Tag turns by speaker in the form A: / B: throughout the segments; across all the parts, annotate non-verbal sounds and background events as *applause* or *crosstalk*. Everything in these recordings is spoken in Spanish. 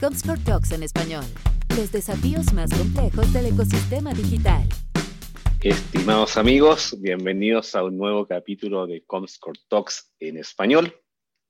A: Comscore Talks en español. Los desafíos más complejos del ecosistema digital.
B: Estimados amigos, bienvenidos a un nuevo capítulo de Comscore Talks en español,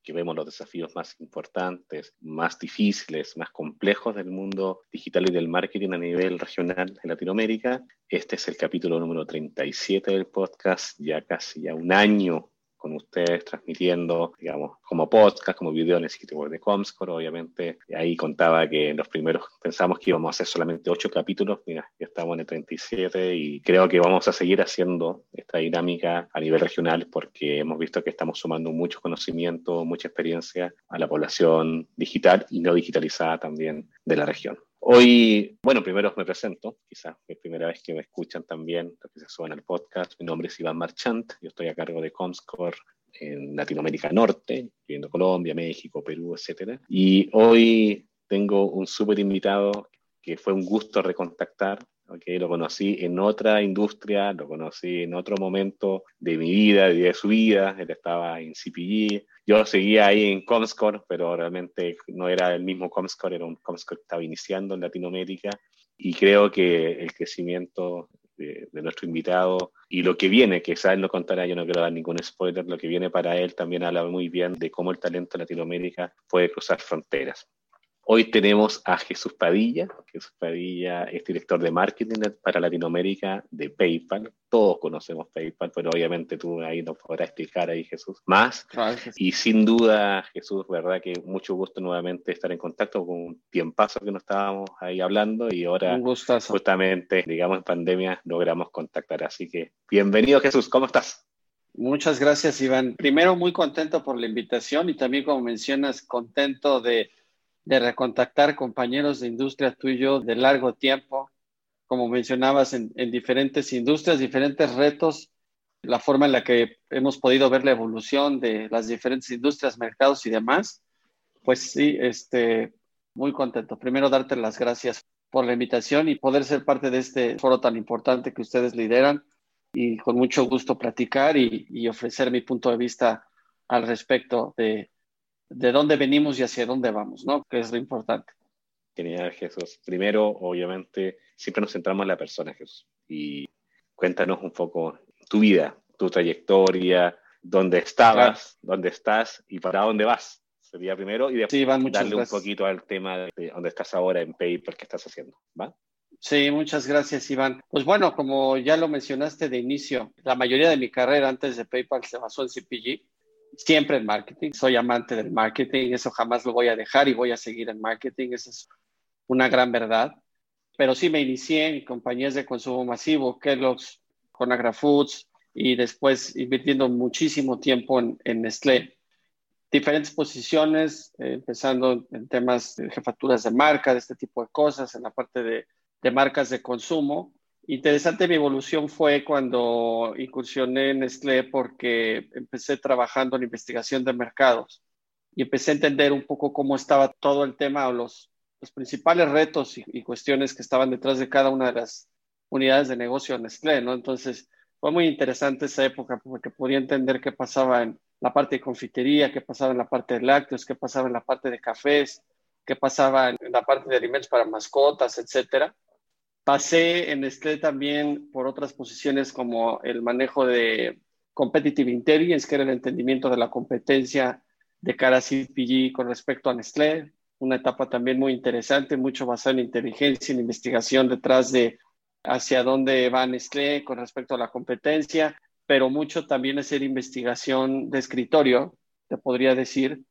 B: que vemos los desafíos más importantes, más difíciles, más complejos del mundo digital y del marketing a nivel regional en Latinoamérica. Este es el capítulo número 37 del podcast, ya casi ya un año con ustedes transmitiendo, digamos, como podcast, como video en el sitio web de Comscore, obviamente. Ahí contaba que los primeros pensamos que íbamos a hacer solamente ocho capítulos, mira, ya estamos en el 37 y creo que vamos a seguir haciendo esta dinámica a nivel regional porque hemos visto que estamos sumando mucho conocimiento, mucha experiencia a la población digital y no digitalizada también de la región. Hoy, bueno, primero me presento, quizás es primera vez que me escuchan también, que se suban al podcast. Mi nombre es Iván Marchant, yo estoy a cargo de Comscore en Latinoamérica Norte, viviendo Colombia, México, Perú, etc. Y hoy tengo un súper invitado que fue un gusto recontactar, okay, lo conocí en otra industria, lo conocí en otro momento de mi vida, de su vida, él estaba en CPG, yo seguía ahí en Comscore, pero realmente no era el mismo Comscore, era un Comscore que estaba iniciando en Latinoamérica. Y creo que el crecimiento de, nuestro invitado y lo que viene, que él no contará, yo no quiero dar ningún spoiler, lo que viene para él también habla muy bien de cómo el talento en Latinoamérica puede cruzar fronteras. Hoy tenemos a Jesús Padilla. Jesús Padilla es director de marketing para Latinoamérica de PayPal. Todos conocemos PayPal, pero obviamente tú ahí nos podrás explicar ahí, Jesús, más. Y sin duda, Jesús, verdad que mucho gusto nuevamente estar en contacto con un tiempazo que nos estábamos ahí hablando y ahora justamente, digamos, en pandemia logramos contactar. Así que bienvenido, Jesús, ¿cómo estás?
C: Muchas gracias, Iván. Primero, muy contento por la invitación y también, como mencionas, contento de de recontactar compañeros de industria tuyo de largo tiempo, como mencionabas, en, diferentes industrias, diferentes retos, la forma en la que hemos podido ver la evolución de las diferentes industrias, mercados y demás, pues sí, este, muy contento. Primero, darte las gracias por la invitación y poder ser parte de este foro tan importante que ustedes lideran y con mucho gusto platicar y ofrecer mi punto de vista al respecto de, de dónde venimos y hacia dónde vamos, ¿no? Que es lo importante.
B: Genial, Jesús. Primero, obviamente, siempre nos centramos en la persona, Jesús. Y cuéntanos un poco tu vida, tu trayectoria, dónde estabas, dónde estás y para dónde vas. Sería primero y después darle un poquito al tema de dónde estás ahora en PayPal, qué estás haciendo, ¿va?
C: Sí, muchas gracias, Iván. Pues bueno, como ya lo mencionaste de inicio, la mayoría de mi carrera antes de PayPal se basó en CPG siempre en marketing. Soy amante del marketing, eso jamás lo voy a dejar y voy a seguir en marketing, esa es una gran verdad. Pero sí me inicié en compañías de consumo masivo, Kellogg's, Conagra Foods y después invirtiendo muchísimo tiempo en, en Nestlé. Diferentes posiciones, eh, empezando en temas de jefaturas de marca, de este tipo de cosas, en la parte de, de marcas de consumo Interesante mi evolución fue cuando incursioné en Nestlé porque empecé trabajando en investigación de mercados y empecé a entender un poco cómo estaba todo el tema o los, los principales retos y, cuestiones que estaban detrás de cada una de las unidades de negocio de Nestlé, ¿no? Entonces fue muy interesante esa época porque podía entender qué pasaba en la parte de confitería, qué pasaba en la parte de lácteos, qué pasaba en la parte de cafés, qué pasaba en la parte de alimentos para mascotas, etcétera Pasé en Nestlé también por otras posiciones como el manejo de Competitive Intelligence, que era el entendimiento de la competencia de cara a CPG con respecto a Nestlé. Una etapa también muy interesante, mucho basada en inteligencia, en investigación detrás de hacia dónde va Nestlé con respecto a la competencia, pero mucho también hacer investigación de escritorio, te podría decir,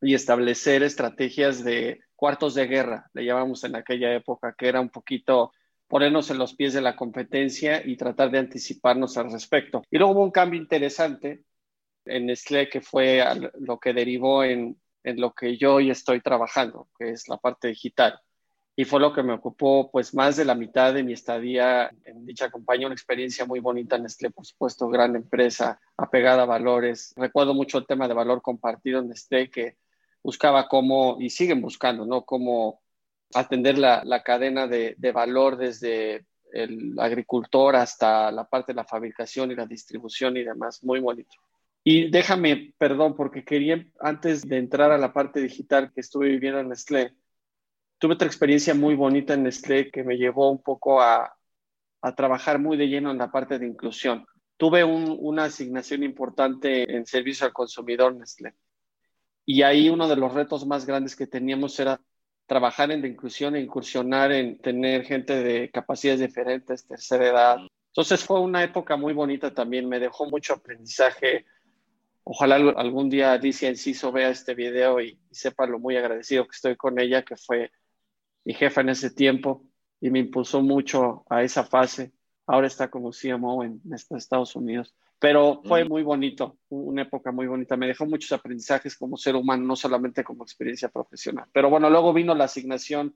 C: y establecer estrategias de cuartos de guerra, le llamamos en aquella época, que era un poquito ponernos en los pies de la competencia y tratar de anticiparnos al respecto. Y luego hubo un cambio interesante en Nestlé que fue lo que derivó en, en lo que yo hoy estoy trabajando, que es la parte digital. Y fue lo que me ocupó pues más de la mitad de mi estadía en dicha compañía, una experiencia muy bonita en Nestlé, por supuesto, gran empresa, apegada a valores. Recuerdo mucho el tema de valor compartido en Nestlé, que buscaba cómo, y siguen buscando, ¿no? Cómo atender la, la cadena de, de, valor desde el agricultor hasta la parte de la fabricación y la distribución y demás. Muy bonito. Y déjame, perdón, porque quería, antes de entrar a la parte digital que estuve viviendo en Nestlé, tuve otra experiencia muy bonita en Nestlé que me llevó un poco a, a trabajar muy de lleno en la parte de inclusión. Tuve una asignación importante en servicio al consumidor Nestlé. Y ahí uno de los retos más grandes que teníamos era trabajar en la inclusión e incursionar en tener gente de capacidades diferentes, tercera edad. Entonces fue una época muy bonita también, me dejó mucho aprendizaje Ojalá algún día Alicia Enciso vea este video y, sepa lo muy agradecido que estoy con ella, que fue mi jefa en ese tiempo y me impulsó mucho a esa fase. Ahora está como CMO en, Estados Unidos. Pero fue muy bonito, una época muy bonita. Me dejó muchos aprendizajes como ser humano, no solamente como experiencia profesional. Pero bueno, luego vino la asignación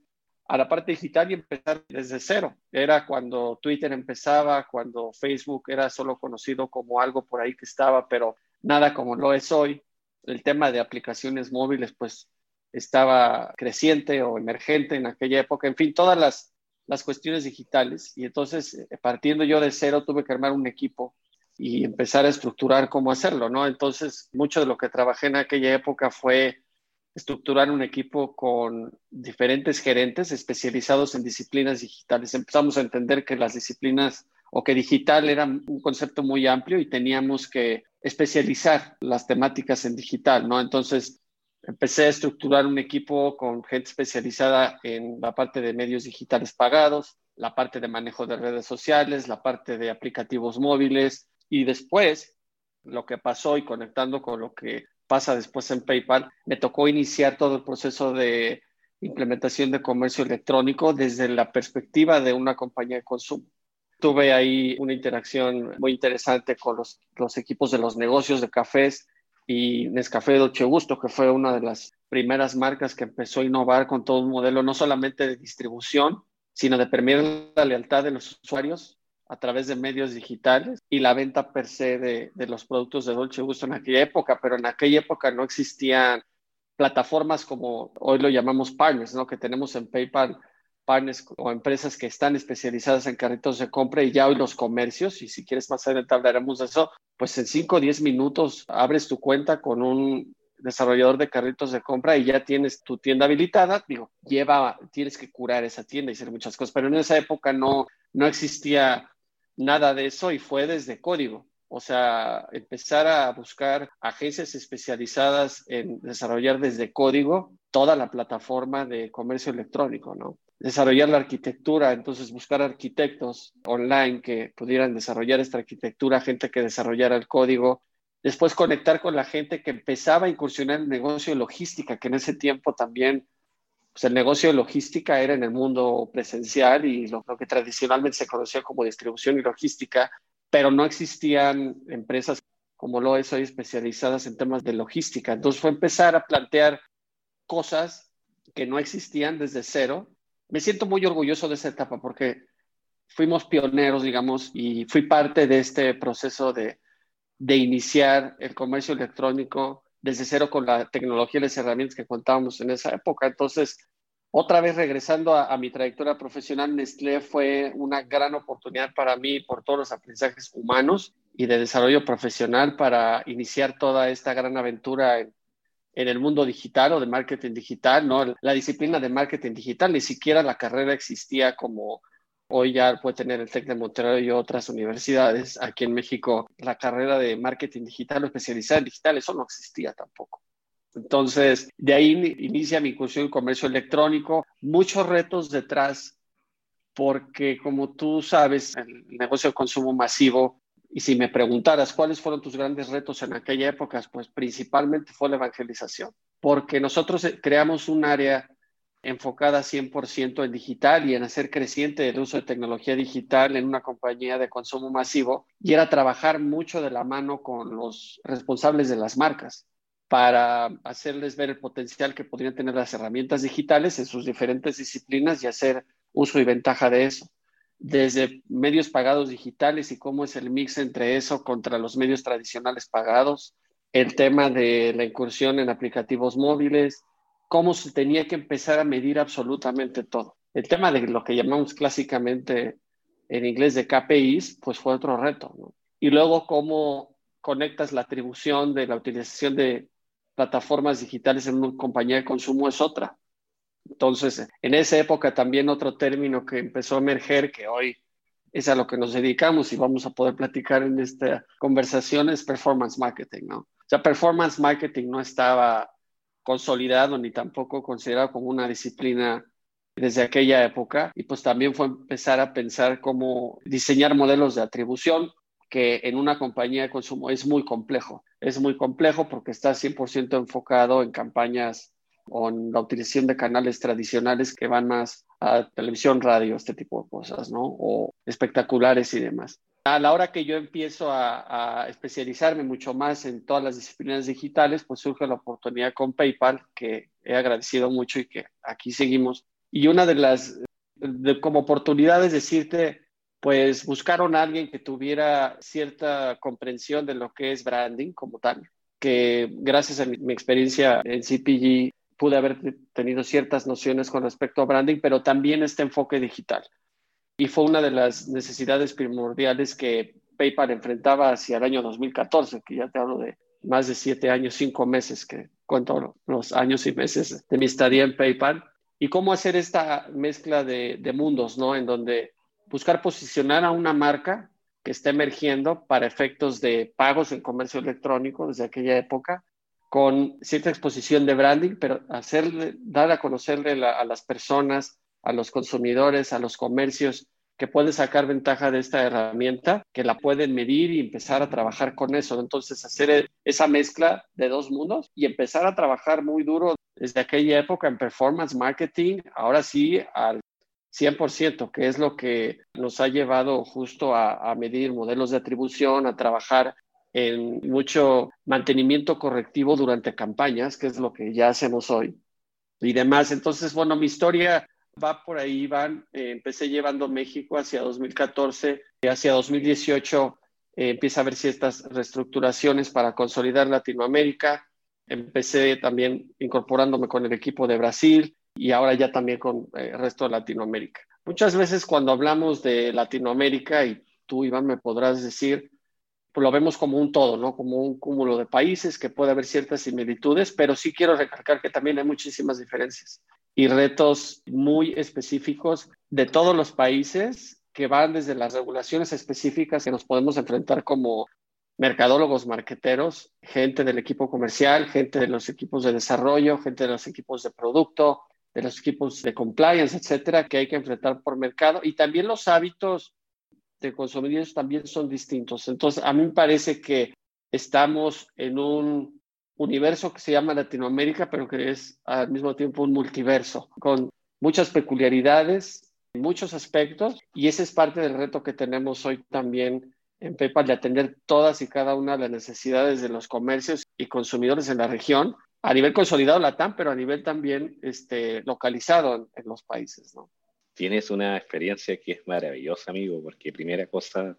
C: a la parte digital y empezar desde cero. Era cuando Twitter empezaba, cuando Facebook era solo conocido como algo por ahí que estaba, pero nada como lo es hoy. El tema de aplicaciones móviles, pues, estaba creciente o emergente en aquella época. En fin, todas las, las cuestiones digitales. Y entonces, eh, partiendo yo de cero, tuve que armar un equipo y empezar a estructurar cómo hacerlo, ¿no? Entonces, mucho de lo que trabajé en aquella época fue estructurar un equipo con diferentes gerentes especializados en disciplinas digitales. Empezamos a entender que las disciplinas o que digital era un concepto muy amplio y teníamos que especializar las temáticas en digital, ¿no? Entonces, empecé a estructurar un equipo con gente especializada en la parte de medios digitales pagados, la parte de manejo de redes sociales, la parte de aplicativos móviles y después lo que pasó y conectando con lo que pasa después en PayPal, me tocó iniciar todo el proceso de implementación de comercio electrónico desde la perspectiva de una compañía de consumo. Tuve ahí una interacción muy interesante con los, equipos de los negocios de cafés y Nescafé Dolce Gusto, que fue una de las primeras marcas que empezó a innovar con todo un modelo no solamente de distribución, sino de permitir la lealtad de los usuarios a través de medios digitales y la venta per se de, de, los productos de Dolce Gusto en aquella época, pero en aquella época no existían plataformas como hoy lo llamamos partners, ¿no? que tenemos en PayPal partners o empresas que están especializadas en carritos de compra y ya hoy los comercios, y si quieres más adelante hablaremos de eso, pues en 5 o 10 minutos abres tu cuenta con un desarrollador de carritos de compra y ya tienes tu tienda habilitada, digo, lleva, tienes que curar esa tienda y hacer muchas cosas, pero en esa época no, no existía nada de eso y fue desde código. O sea, empezar a buscar agencias especializadas en desarrollar desde código toda la plataforma de comercio electrónico, ¿no? desarrollar la arquitectura, entonces buscar arquitectos online que pudieran desarrollar esta arquitectura, gente que desarrollara el código, después conectar con la gente que empezaba a incursionar en el negocio de logística, que en ese tiempo también, pues el negocio de logística era en el mundo presencial y lo, que tradicionalmente se conocía como distribución y logística, pero no existían empresas como lo es hoy especializadas en temas de logística. Entonces fue empezar a plantear cosas que no existían desde cero me siento muy orgulloso de esa etapa porque fuimos pioneros, digamos, y fui parte de este proceso de, de iniciar el comercio electrónico desde cero con la tecnología y las herramientas que contábamos en esa época. Entonces, otra vez regresando a, mi trayectoria profesional, Nestlé fue una gran oportunidad para mí por todos los aprendizajes humanos y de desarrollo profesional para iniciar toda esta gran aventura en, en el mundo digital o de marketing digital, ¿no? La disciplina de marketing digital, ni siquiera la carrera existía como hoy ya puede tener el TEC de Monterrey y otras universidades. Aquí en México, la carrera de marketing digital o especializada en digital, eso no existía tampoco. Entonces, de ahí inicia mi incursión en comercio electrónico, muchos retos detrás, porque como tú sabes, el negocio de consumo masivo y si me preguntaras cuáles fueron tus grandes retos en aquella época, pues principalmente fue la evangelización, porque nosotros eh, creamos un área enfocada 100% en digital y en hacer creciente el uso de tecnología digital en una compañía de consumo masivo y era trabajar mucho de la mano con los responsables de las marcas para hacerles ver el potencial que podrían tener las herramientas digitales en sus diferentes disciplinas y hacer uso y ventaja de eso. Desde medios pagados digitales y cómo es el mix entre eso contra los medios tradicionales pagados, el tema de la incursión en aplicativos móviles, cómo se tenía que empezar a medir absolutamente todo. El tema de lo que llamamos clásicamente en inglés de KPIs, pues fue otro reto. Y luego cómo conectas la atribución de la utilización de plataformas digitales en una compañía de consumo es otra. Entonces, en esa época también otro término que empezó a emerger, que hoy es a lo que nos dedicamos y vamos a poder platicar en esta conversación, es performance marketing, ¿no? O sea, performance marketing no estaba consolidado ni tampoco considerado como una disciplina desde aquella época y pues también fue empezar a pensar cómo diseñar modelos de atribución que en una compañía de consumo es muy complejo. Es muy complejo porque está 100% enfocado en campañas o en la utilización de canales tradicionales que van más a televisión, radio, este tipo de cosas, ¿no? O espectaculares y demás. A la hora que yo empiezo a, especializarme mucho más en todas las disciplinas digitales, pues surge la oportunidad con PayPal, que he agradecido mucho y que aquí seguimos. Y una de las, de, como oportunidades, decirte, pues buscaron a alguien que tuviera cierta comprensión de lo que es branding como tal, que gracias a mi experiencia en CPG pude haber tenido ciertas nociones con respecto a branding, pero también este enfoque digital. Y fue una de las necesidades primordiales que PayPal enfrentaba hacia el año 2014, que ya te hablo de más de siete años, cinco meses, que cuento los años y meses de mi estadía en PayPal, y cómo hacer esta mezcla de, mundos, ¿no? En donde buscar posicionar a una marca que está emergiendo para efectos de pagos en comercio electrónico desde aquella época, con cierta exposición de branding, pero hacerle, dar a conocerle a las personas, a los consumidores, a los comercios, que pueden sacar ventaja de esta herramienta, que la pueden medir y empezar a trabajar con eso. Entonces, hacer esa mezcla de dos mundos y empezar a trabajar muy duro desde aquella época en performance marketing, ahora sí al 100%, que es lo que nos ha llevado justo a, medir modelos de atribución, a trabajar en mucho mantenimiento correctivo durante campañas, que es lo que ya hacemos hoy y demás. Entonces, bueno, mi historia va por ahí, Iván. Eh, empecé llevando México hacia 2014, y hacia 2018 eh, empieza a haber ciertas reestructuraciones para consolidar Latinoamérica. Empecé también incorporándome con el equipo de Brasil y ahora ya también con eh, el resto de Latinoamérica. Muchas veces cuando hablamos de Latinoamérica, y tú, Iván, me podrás decir, pues lo vemos como un todo, ¿no? Como un cúmulo de países que puede haber ciertas similitudes, pero sí quiero recalcar que también hay muchísimas diferencias y retos muy específicos de todos los países que van desde las regulaciones específicas que nos podemos enfrentar como mercadólogos, marqueteros, gente del equipo comercial, gente de los equipos de desarrollo, gente de los equipos de producto, de los equipos de compliance, etcétera, que hay que enfrentar por mercado y también los hábitos de consumidores también son distintos. Entonces, a mí me parece que estamos en un universo que se llama Latinoamérica, pero que es al mismo tiempo un multiverso, con muchas peculiaridades, muchos aspectos, y ese es parte del reto que tenemos hoy también en PayPal de atender todas y cada una de las necesidades de los comercios y consumidores en la región, a nivel consolidado LATAM, pero a nivel también este, localizado en, los países, ¿no?
B: tienes una experiencia que es maravillosa, amigo, porque primera cosa,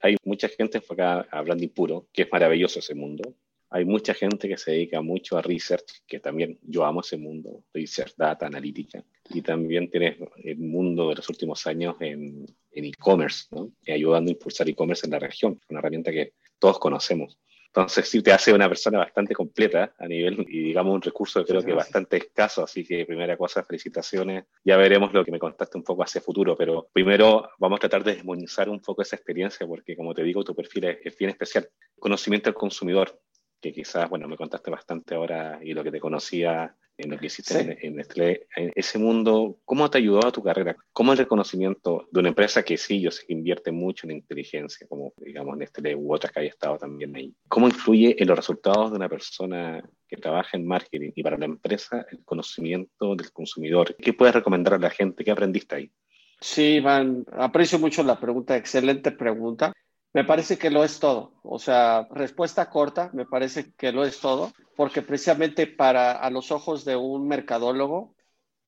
B: hay mucha gente enfocada a branding puro, que es maravilloso ese mundo. Hay mucha gente que se dedica mucho a research, que también yo amo ese mundo, research, data, analítica. Y también tienes el mundo de los últimos años en e-commerce, ¿no? ayudando a impulsar e-commerce en la región, una herramienta que todos conocemos. Entonces sí te hace una persona bastante completa a nivel y digamos un recurso creo que bastante escaso, así que primera cosa, felicitaciones. Ya veremos lo que me contaste un poco hacia futuro, pero primero vamos a tratar de desmonizar un poco esa experiencia porque como te digo, tu perfil es, es bien especial. Conocimiento del consumidor, que quizás, bueno, me contaste bastante ahora y lo que te conocía en lo que hiciste sí. en, Nestlé, en ese mundo, ¿cómo te ayudó a tu carrera? ¿Cómo el reconocimiento de una empresa que sí, yo sé que invierte mucho en inteligencia, como digamos Nestlé u otras que haya estado también ahí? ¿Cómo influye en los resultados de una persona que trabaja en marketing y para la empresa el conocimiento del consumidor? ¿Qué puedes recomendar a la gente? ¿Qué aprendiste ahí?
C: Sí, Iván, aprecio mucho la pregunta, excelente pregunta. Me parece que lo es todo. O sea, respuesta corta, me parece que lo es todo, porque precisamente para a los ojos de un mercadólogo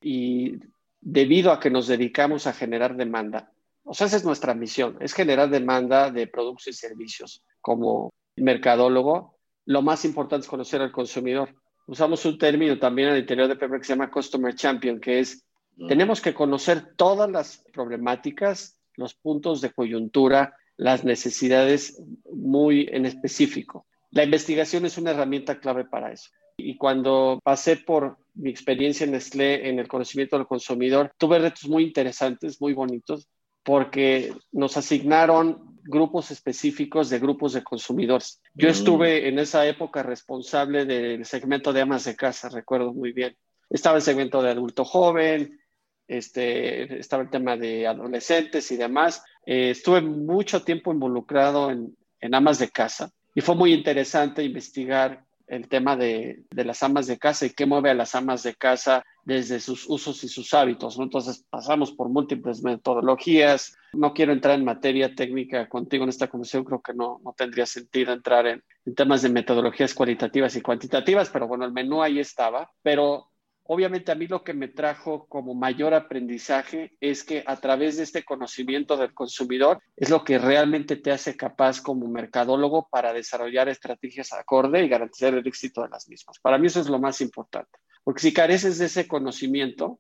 C: y debido a que nos dedicamos a generar demanda, o sea, esa es nuestra misión, es generar demanda de productos y servicios. Como mercadólogo, lo más importante es conocer al consumidor. Usamos un término también al interior de Pepper que se llama Customer Champion, que es, mm. tenemos que conocer todas las problemáticas, los puntos de coyuntura, las necesidades muy en específico. La investigación es una herramienta clave para eso. Y cuando pasé por mi experiencia en Nestlé en el conocimiento del consumidor, tuve retos muy interesantes, muy bonitos, porque nos asignaron grupos específicos de grupos de consumidores. Yo mm. estuve en esa época responsable del segmento de amas de casa, recuerdo muy bien. Estaba el segmento de adulto joven, este, estaba el tema de adolescentes y demás. Eh, estuve mucho tiempo involucrado en, amas de casa y fue muy interesante investigar el tema de, las amas de casa y qué mueve a las amas de casa desde sus usos y sus hábitos. ¿no? Entonces pasamos por múltiples metodologías. No quiero entrar en materia técnica contigo en esta conversación, creo que no, tendría sentido entrar en, en temas de metodologías cualitativas y cuantitativas, pero bueno, el menú ahí estaba. Pero Obviamente a mí lo que me trajo como mayor aprendizaje es que a través de este conocimiento del consumidor es lo que realmente te hace capaz como mercadólogo para desarrollar estrategias acorde y garantizar el éxito de las mismas. Para mí eso es lo más importante, porque si careces de ese conocimiento,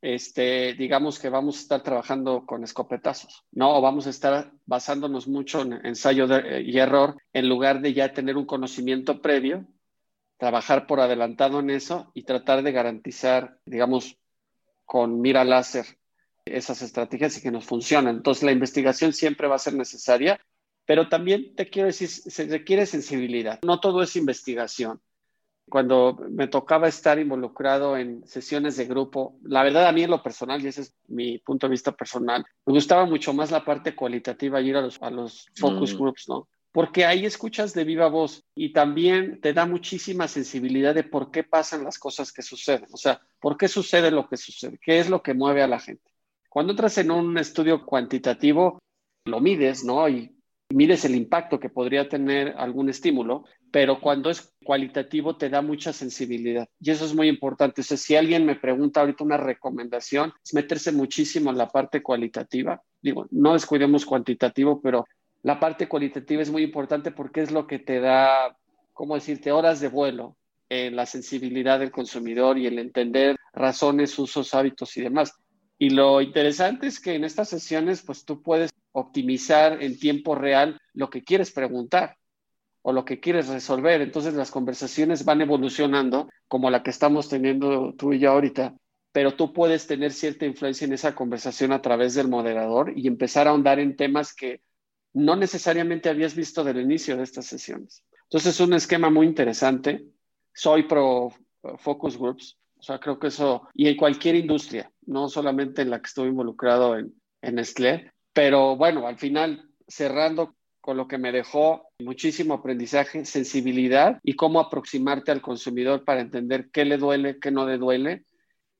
C: este, digamos que vamos a estar trabajando con escopetazos, ¿no? O vamos a estar basándonos mucho en ensayo y error en lugar de ya tener un conocimiento previo trabajar por adelantado en eso y tratar de garantizar, digamos, con mira láser esas estrategias y que nos funcionen. Entonces, la investigación siempre va a ser necesaria, pero también te quiero decir, se requiere sensibilidad. No todo es investigación. Cuando me tocaba estar involucrado en sesiones de grupo, la verdad a mí en lo personal, y ese es mi punto de vista personal, me gustaba mucho más la parte cualitativa, ir a los, a los focus mm. groups, ¿no? Porque ahí escuchas de viva voz y también te da muchísima sensibilidad de por qué pasan las cosas que suceden, o sea, por qué sucede lo que sucede, qué es lo que mueve a la gente. Cuando entras en un estudio cuantitativo, lo mides, ¿no? Y mides el impacto que podría tener algún estímulo, pero cuando es cualitativo te da mucha sensibilidad. Y eso es muy importante. O sea, si alguien me pregunta ahorita una recomendación, es meterse muchísimo en la parte cualitativa. Digo, no descuidemos cuantitativo, pero la parte cualitativa es muy importante porque es lo que te da, ¿cómo decirte?, horas de vuelo en la sensibilidad del consumidor y el entender razones, usos, hábitos y demás. Y lo interesante es que en estas sesiones, pues tú puedes optimizar en tiempo real lo que quieres preguntar o lo que quieres resolver. Entonces las conversaciones van evolucionando como la que estamos teniendo tú y yo ahorita, pero tú puedes tener cierta influencia en esa conversación a través del moderador y empezar a ahondar en temas que no necesariamente habías visto del inicio de estas sesiones. Entonces es un esquema muy interesante. Soy pro focus groups, o sea, creo que eso, y en cualquier industria, no solamente en la que estoy involucrado en, en Nestlé, pero bueno, al final, cerrando con lo que me dejó muchísimo aprendizaje, sensibilidad y cómo aproximarte al consumidor para entender qué le duele, qué no le duele.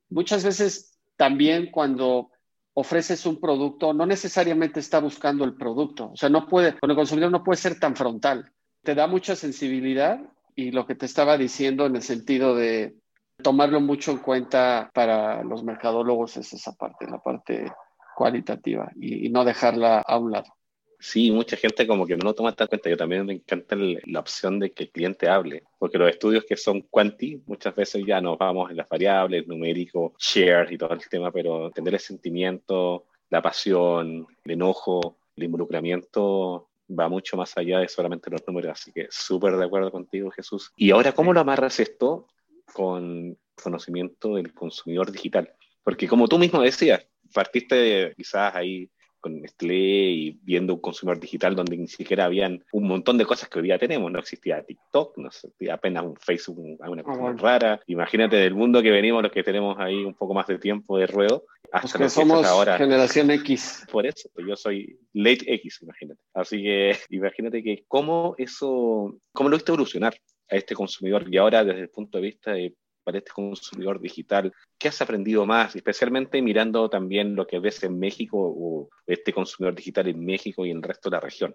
C: Muchas veces también cuando ofreces un producto, no necesariamente está buscando el producto. O sea, no puede, con el consumidor no puede ser tan frontal. Te da mucha sensibilidad y lo que te estaba diciendo en el sentido de tomarlo mucho en cuenta para los mercadólogos es esa parte, la parte cualitativa y, y no dejarla a un lado.
B: Sí, mucha gente como que no lo toma tan cuenta. Yo también me encanta la opción de que el cliente hable, porque los estudios que son quanti, muchas veces ya nos vamos en las variables, numérico, shares y todo el tema, pero entender el sentimiento, la pasión, el enojo, el involucramiento va mucho más allá de solamente los números. Así que súper de acuerdo contigo, Jesús. Y ahora, ¿cómo lo amarras esto con conocimiento del consumidor digital? Porque como tú mismo decías, partiste quizás ahí con Nestlé y viendo un consumidor digital donde ni siquiera habían un montón de cosas que hoy día tenemos. No existía TikTok, no existía apenas un Facebook, alguna cosa ah, rara. Imagínate del mundo que venimos, los que tenemos ahí un poco más de tiempo de ruedo,
C: hasta que somos ahora. generación X. *laughs*
B: Por eso, yo soy late X, imagínate. Así que imagínate que cómo eso, cómo lo viste evolucionar a este consumidor y ahora desde el punto de vista de para este consumidor digital? ¿Qué has aprendido más, especialmente mirando también lo que ves en México o este consumidor digital en México y en el resto de la región?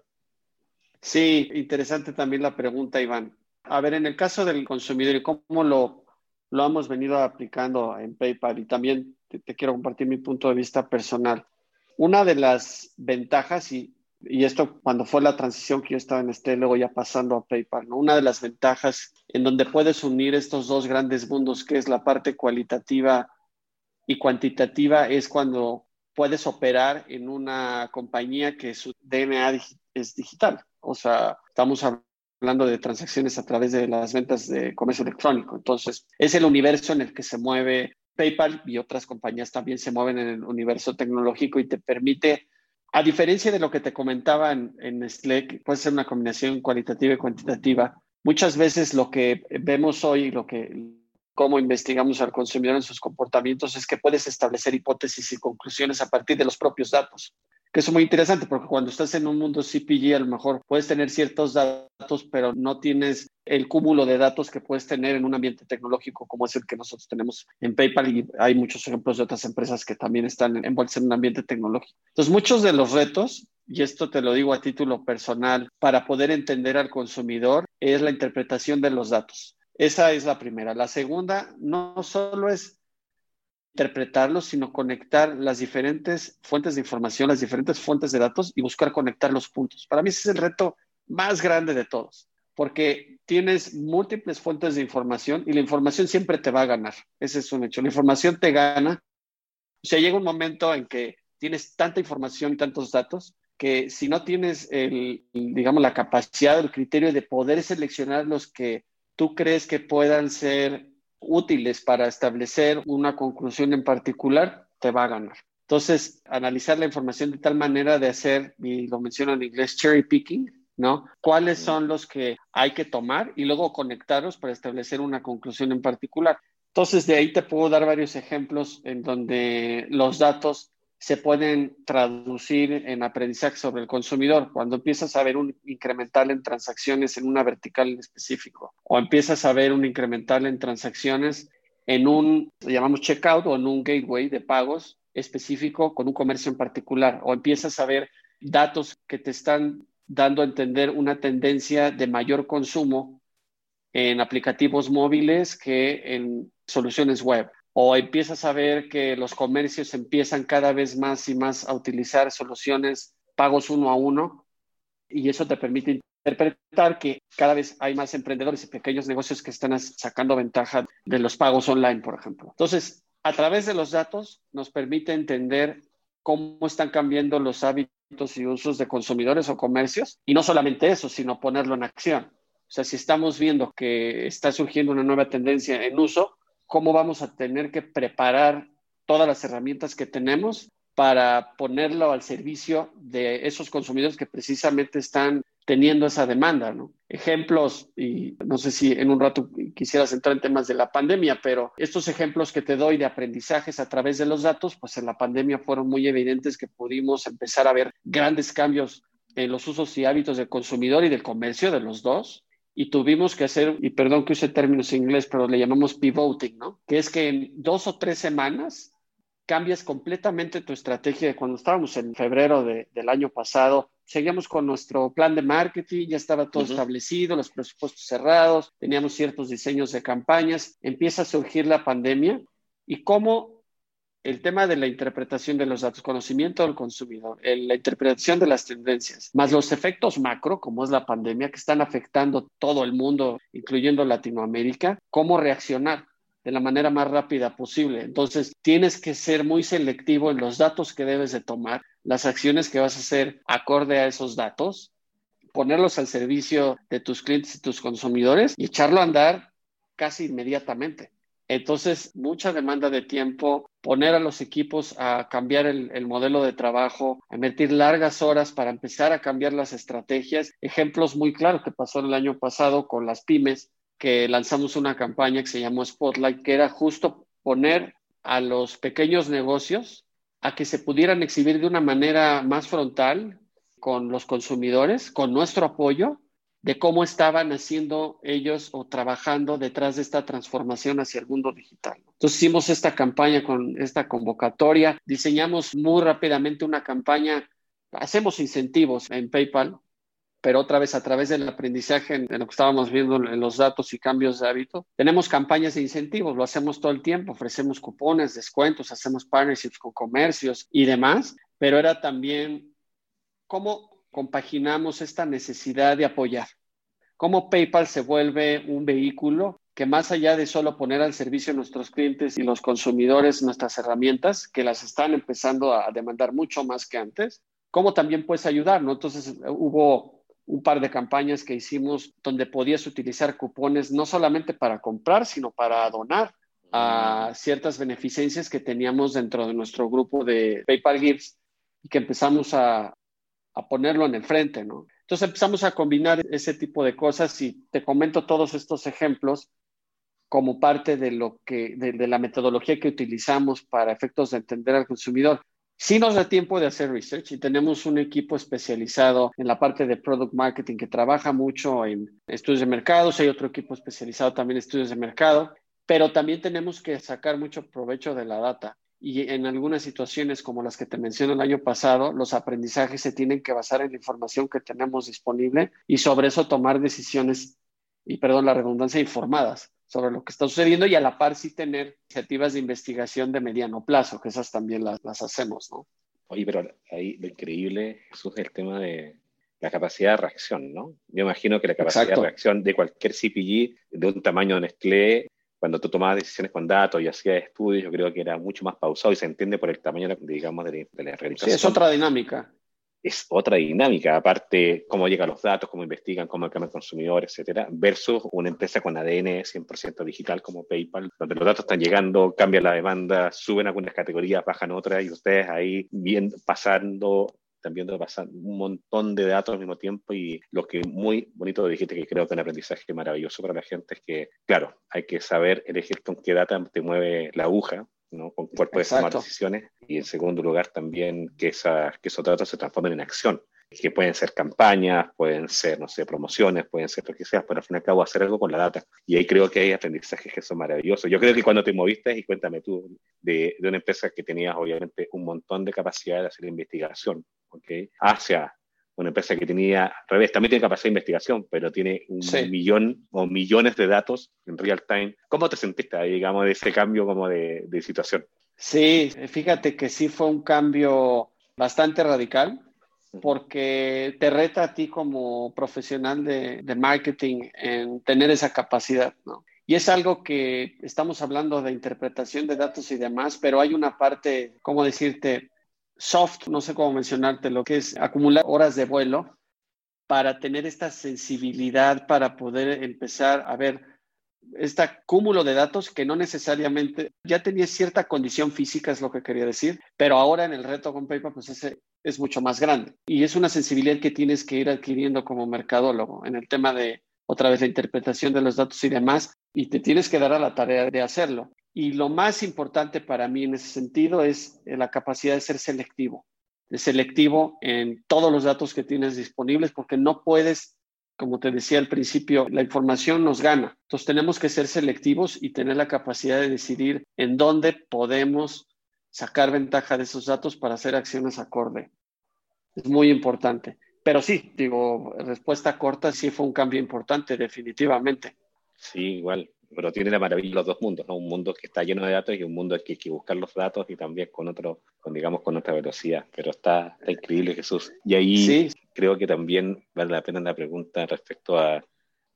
C: Sí, interesante también la pregunta, Iván. A ver, en el caso del consumidor y cómo lo, lo hemos venido aplicando en PayPal y también te, te quiero compartir mi punto de vista personal. Una de las ventajas, y y esto cuando fue la transición que yo estaba en este, luego ya pasando a PayPal, ¿no? Una de las ventajas en donde puedes unir estos dos grandes mundos, que es la parte cualitativa y cuantitativa, es cuando puedes operar en una compañía que su DNA es digital. O sea, estamos hablando de transacciones a través de las ventas de comercio electrónico. Entonces, es el universo en el que se mueve PayPal y otras compañías también se mueven en el universo tecnológico y te permite, a diferencia de lo que te comentaba en, Slack, puede ser una combinación cualitativa y cuantitativa. Muchas veces lo que vemos hoy, lo que cómo investigamos al consumidor en sus comportamientos es que puedes establecer hipótesis y conclusiones a partir de los propios datos. Que es muy interesante porque cuando estás en un mundo CPG a lo mejor puedes tener ciertos datos, pero no tienes el cúmulo de datos que puedes tener en un ambiente tecnológico como es el que nosotros tenemos en PayPal y hay muchos ejemplos de otras empresas que también están envueltas en un ambiente tecnológico. Entonces, muchos de los retos y esto te lo digo a título personal, para poder entender al consumidor, es la interpretación de los datos. Esa es la primera. La segunda no solo es interpretarlos, sino conectar las diferentes fuentes de información, las diferentes fuentes de datos y buscar conectar los puntos. Para mí ese es el reto más grande de todos, porque tienes múltiples fuentes de información y la información siempre te va a ganar. Ese es un hecho. La información te gana. O sea, llega un momento en que tienes tanta información y tantos datos que si no tienes el, digamos, la capacidad, el criterio de poder seleccionar los que tú crees que puedan ser útiles para establecer una conclusión en particular, te va a ganar. Entonces, analizar la información de tal manera de hacer, y lo menciono en inglés, cherry picking, ¿no? ¿Cuáles son los que hay que tomar y luego conectarlos para establecer una conclusión en particular? Entonces, de ahí te puedo dar varios ejemplos en donde los datos se pueden traducir en aprendizaje sobre el consumidor. Cuando empiezas a ver un incremental en transacciones en una vertical en específico o empiezas a ver un incremental en transacciones en un, llamamos checkout o en un gateway de pagos específico con un comercio en particular o empiezas a ver datos que te están dando a entender una tendencia de mayor consumo en aplicativos móviles que en soluciones web o empiezas a ver que los comercios empiezan cada vez más y más a utilizar soluciones pagos uno a uno y eso te permite interpretar que cada vez hay más emprendedores y pequeños negocios que están sacando ventaja de los pagos online, por ejemplo. Entonces, a través de los datos nos permite entender cómo están cambiando los hábitos y usos de consumidores o comercios y no solamente eso, sino ponerlo en acción. O sea, si estamos viendo que está surgiendo una nueva tendencia en uso, cómo vamos a tener que preparar todas las herramientas que tenemos para ponerlo al servicio de esos consumidores que precisamente están teniendo esa demanda, ¿no? Ejemplos, y no sé si en un rato quisieras entrar en temas de la pandemia, pero estos ejemplos que te doy de aprendizajes a través de los datos, pues en la pandemia fueron muy evidentes que pudimos empezar a ver grandes cambios en los usos y hábitos del consumidor y del comercio de los dos, y tuvimos que hacer, y perdón que use términos en inglés, pero le llamamos pivoting, ¿no? Que es que en dos o tres semanas cambias completamente tu estrategia de cuando estábamos en febrero del año pasado. Seguíamos con nuestro plan de marketing, ya estaba todo establecido, los presupuestos cerrados, teníamos ciertos diseños de campañas, empieza a surgir la pandemia y cómo el tema de la interpretación de los datos, conocimiento del consumidor, la interpretación de las tendencias, más los efectos macro, como es la pandemia, que están afectando todo el mundo, incluyendo Latinoamérica, cómo reaccionar de la manera más rápida posible. Entonces, tienes que ser muy selectivo en los datos que debes de tomar, las acciones que vas a hacer acorde a esos datos, ponerlos al servicio de tus clientes y tus consumidores y echarlo a andar casi inmediatamente. Entonces, mucha demanda de tiempo, poner a los equipos a cambiar el, modelo de trabajo, a invertir largas horas para empezar a cambiar las estrategias. Ejemplos muy claros que pasó el año pasado con las pymes, que lanzamos una campaña que se llamó Spotlight, que era justo poner a los pequeños negocios a que se pudieran exhibir de una manera más frontal con los consumidores, con nuestro apoyo de cómo estaban haciendo ellos o trabajando detrás de esta transformación hacia el mundo digital. Entonces hicimos esta campaña con esta convocatoria, diseñamos muy rápidamente una campaña, hacemos incentivos en PayPal, pero otra vez a través del aprendizaje en, lo que estábamos viendo en los datos y cambios de hábito, tenemos campañas de incentivos, lo hacemos todo el tiempo, ofrecemos cupones, descuentos, hacemos partnerships con comercios y demás, pero era también cómo compaginamos esta necesidad de apoyar. Cómo PayPal se vuelve un vehículo que más allá de solo poner al servicio a nuestros clientes y los consumidores nuestras herramientas, que las están empezando a demandar mucho más que antes, cómo también puedes ayudar, ¿no? Entonces hubo un par de campañas que hicimos donde podías utilizar cupones no solamente para comprar, sino para donar a ciertas beneficencias que teníamos dentro de nuestro grupo de PayPal Gifts y que empezamos a, a ponerlo en el frente, ¿no? Entonces empezamos a combinar ese tipo de cosas y te comento todos estos ejemplos como parte de lo que, de, la metodología que utilizamos para efectos de entender al consumidor. Sí nos da tiempo de hacer research y tenemos un equipo especializado en la parte de product marketing que trabaja mucho en estudios de mercados, hay otro equipo especializado también en estudios de mercado, pero también tenemos que sacar mucho provecho de la data. Y en algunas situaciones como las que te mencioné el año pasado, los aprendizajes se tienen que basar en la información que tenemos disponible y sobre eso tomar decisiones, y perdón la redundancia, informadas sobre lo que está sucediendo y a la par sí tener iniciativas de investigación de mediano plazo, que esas también las, las hacemos, ¿no?
B: Oye, pero ahí lo increíble es el tema de la capacidad de reacción, ¿no? Yo imagino que la capacidad de reacción de cualquier CPG de un tamaño de Nestlé, cuando tú tomabas decisiones con datos y hacías estudios, yo creo que era mucho más pausado y se entiende por el tamaño, digamos, de, de la organización.
C: Sí, es otra dinámica
B: es otra dinámica, aparte cómo llegan los datos, cómo investigan, cómo cambia el consumidor, etcétera, versus una empresa con ADN 100% digital como PayPal, donde los datos están llegando, cambia la demanda, suben algunas categorías, bajan otras, y ustedes ahí viendo, pasando también pasar un montón de datos al mismo tiempo y lo que muy bonito dijiste que creo que es un aprendizaje maravilloso para la gente es que, claro, hay que saber elegir con qué data te mueve la aguja ¿no? con cuál puedes tomar decisiones. Y en segundo lugar también que, esa, que esos datos se transformen en acción, que pueden ser campañas, pueden ser, no sé, promociones, pueden ser lo que sea, pero al fin y al cabo hacer algo con la data. Y ahí creo que hay aprendizajes que son maravillosos. Yo creo que cuando te moviste, y cuéntame tú, de, de una empresa que tenías obviamente un montón de capacidad de hacer investigación, ¿ok? Hacia una empresa que tenía, al revés, también tiene capacidad de investigación, pero tiene un millón o millones de datos en real time. ¿Cómo te sentiste ahí, digamos, de ese cambio como de, de situación?
C: Sí, fíjate que sí fue un cambio bastante radical porque te reta a ti como profesional de, marketing en tener esa capacidad, ¿no? Y es algo que estamos hablando de interpretación de datos y demás, pero hay una parte, ¿cómo decirte? soft, no sé cómo mencionarte, lo que es acumular horas de vuelo para tener esta sensibilidad para poder empezar a ver este cúmulo de datos que no necesariamente ya tenía cierta condición física, es lo que quería decir, pero ahora en el reto con PayPal, pues ese es mucho más grande. Y es una sensibilidad que tienes que ir adquiriendo como mercadólogo en el tema de, otra vez, la interpretación de los datos y demás, y te tienes que dar a la tarea de hacerlo. Y lo más importante para mí en ese sentido es eh, la capacidad de ser selectivo, de selectivo en todos los datos que tienes disponibles, porque no puedes, como te decía al principio, la información nos gana. Entonces tenemos que ser selectivos y tener la capacidad de decidir en dónde podemos sacar ventaja de esos datos para hacer acciones acorde. Es muy importante. Pero sí, digo, respuesta corta, sí fue un cambio importante, definitivamente.
B: Sí, igual pero tiene la maravilla los dos mundos, ¿no? Un mundo que está lleno de datos y un mundo que hay que buscar los datos y también con otro, con digamos, con otra velocidad. Pero está, increíble, Jesús. Y ahí creo que también vale la pena la pregunta respecto a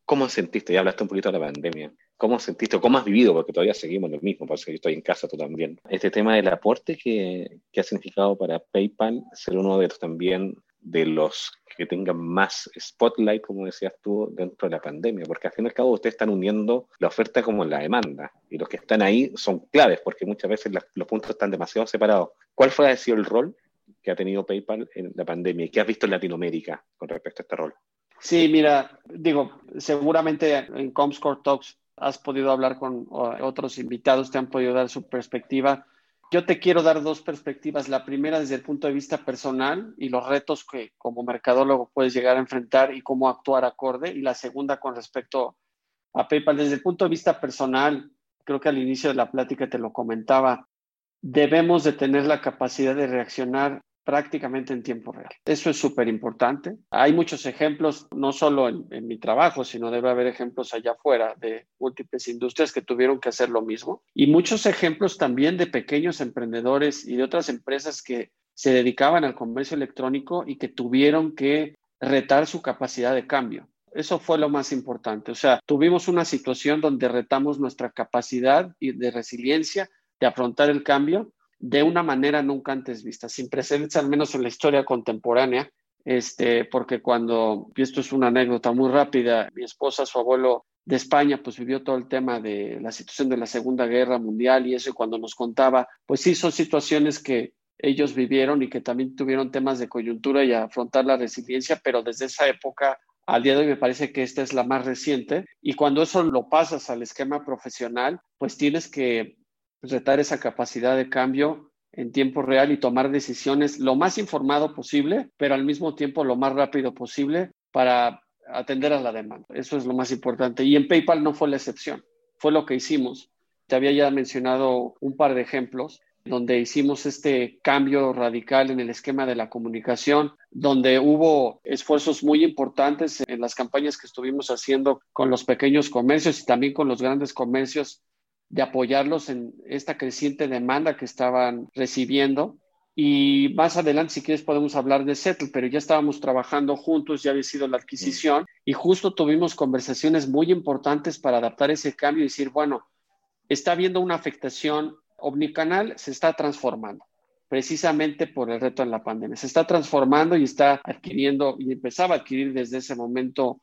B: cómo sentiste, ya hablaste un poquito de la pandemia, ¿cómo sentiste cómo has vivido? Porque todavía seguimos lo mismo, por eso yo estoy en casa, tú también. Este tema del aporte que, que ha significado para PayPal ser uno de los también de los que tengan más spotlight, como decías tú, dentro de la pandemia, porque al fin y al cabo ustedes están uniendo la oferta como la demanda, y los que están ahí son claves, porque muchas veces los puntos están demasiado separados. ¿Cuál fue, ha sido el rol que ha tenido PayPal en la pandemia y qué has visto en Latinoamérica con respecto a este rol?
C: Sí, mira, digo, seguramente en Comscore Talks has podido hablar con otros invitados, te han podido dar su perspectiva yo te quiero dar dos perspectivas. La primera desde el punto de vista personal y los retos que como mercadólogo puedes llegar a enfrentar y cómo actuar acorde. Y la segunda con respecto a PayPal. Desde el punto de vista personal, creo que al inicio de la plática te lo comentaba, debemos de tener la capacidad de reaccionar prácticamente en tiempo real. Eso es súper importante. Hay muchos ejemplos, no solo en, mi trabajo, sino debe haber ejemplos allá afuera de múltiples industrias que tuvieron que hacer lo mismo. Y muchos ejemplos también de pequeños emprendedores y de otras empresas que se dedicaban al comercio electrónico y que tuvieron que retar su capacidad de cambio. Eso fue lo más importante. O sea, tuvimos una situación donde retamos nuestra capacidad de resiliencia de afrontar el cambio de una manera nunca antes vista, sin precedentes al menos en la historia contemporánea, este, porque cuando, y esto es una anécdota muy rápida, mi esposa, su abuelo de España, pues vivió todo el tema de la situación de la Segunda Guerra Mundial y eso, y cuando nos contaba, pues sí, son situaciones que ellos vivieron y que también tuvieron temas de coyuntura y afrontar la resiliencia, pero desde esa época al día de hoy me parece que esta es la más reciente y cuando eso lo pasas al esquema profesional, pues tienes que retar esa capacidad de cambio en tiempo real y tomar decisiones lo más informado posible, pero al mismo tiempo lo más rápido posible para atender a la demanda. Eso es lo más importante. Y en PayPal no fue la excepción, fue lo que hicimos. Te había ya mencionado un par de ejemplos donde hicimos este cambio radical en el esquema de la comunicación, donde hubo esfuerzos muy importantes en las campañas que estuvimos haciendo con los pequeños comercios y también con los grandes comercios de apoyarlos en esta creciente demanda que estaban recibiendo. Y más adelante, si quieres, podemos hablar de Settle, pero ya estábamos trabajando juntos, ya había sido la adquisición y justo tuvimos conversaciones muy importantes para adaptar ese cambio y decir, bueno, está habiendo una afectación omnicanal, se está transformando precisamente por el reto en la pandemia. Se está transformando y está adquiriendo y empezaba a adquirir desde ese momento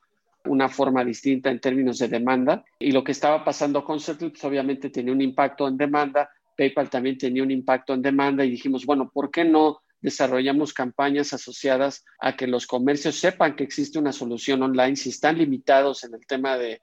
C: una forma distinta en términos de demanda. Y lo que estaba pasando con Settle, pues obviamente tenía un impacto en demanda. PayPal también tenía un impacto en demanda y dijimos, bueno, ¿por qué no desarrollamos campañas asociadas a que los comercios sepan que existe una solución online si están limitados en el tema de,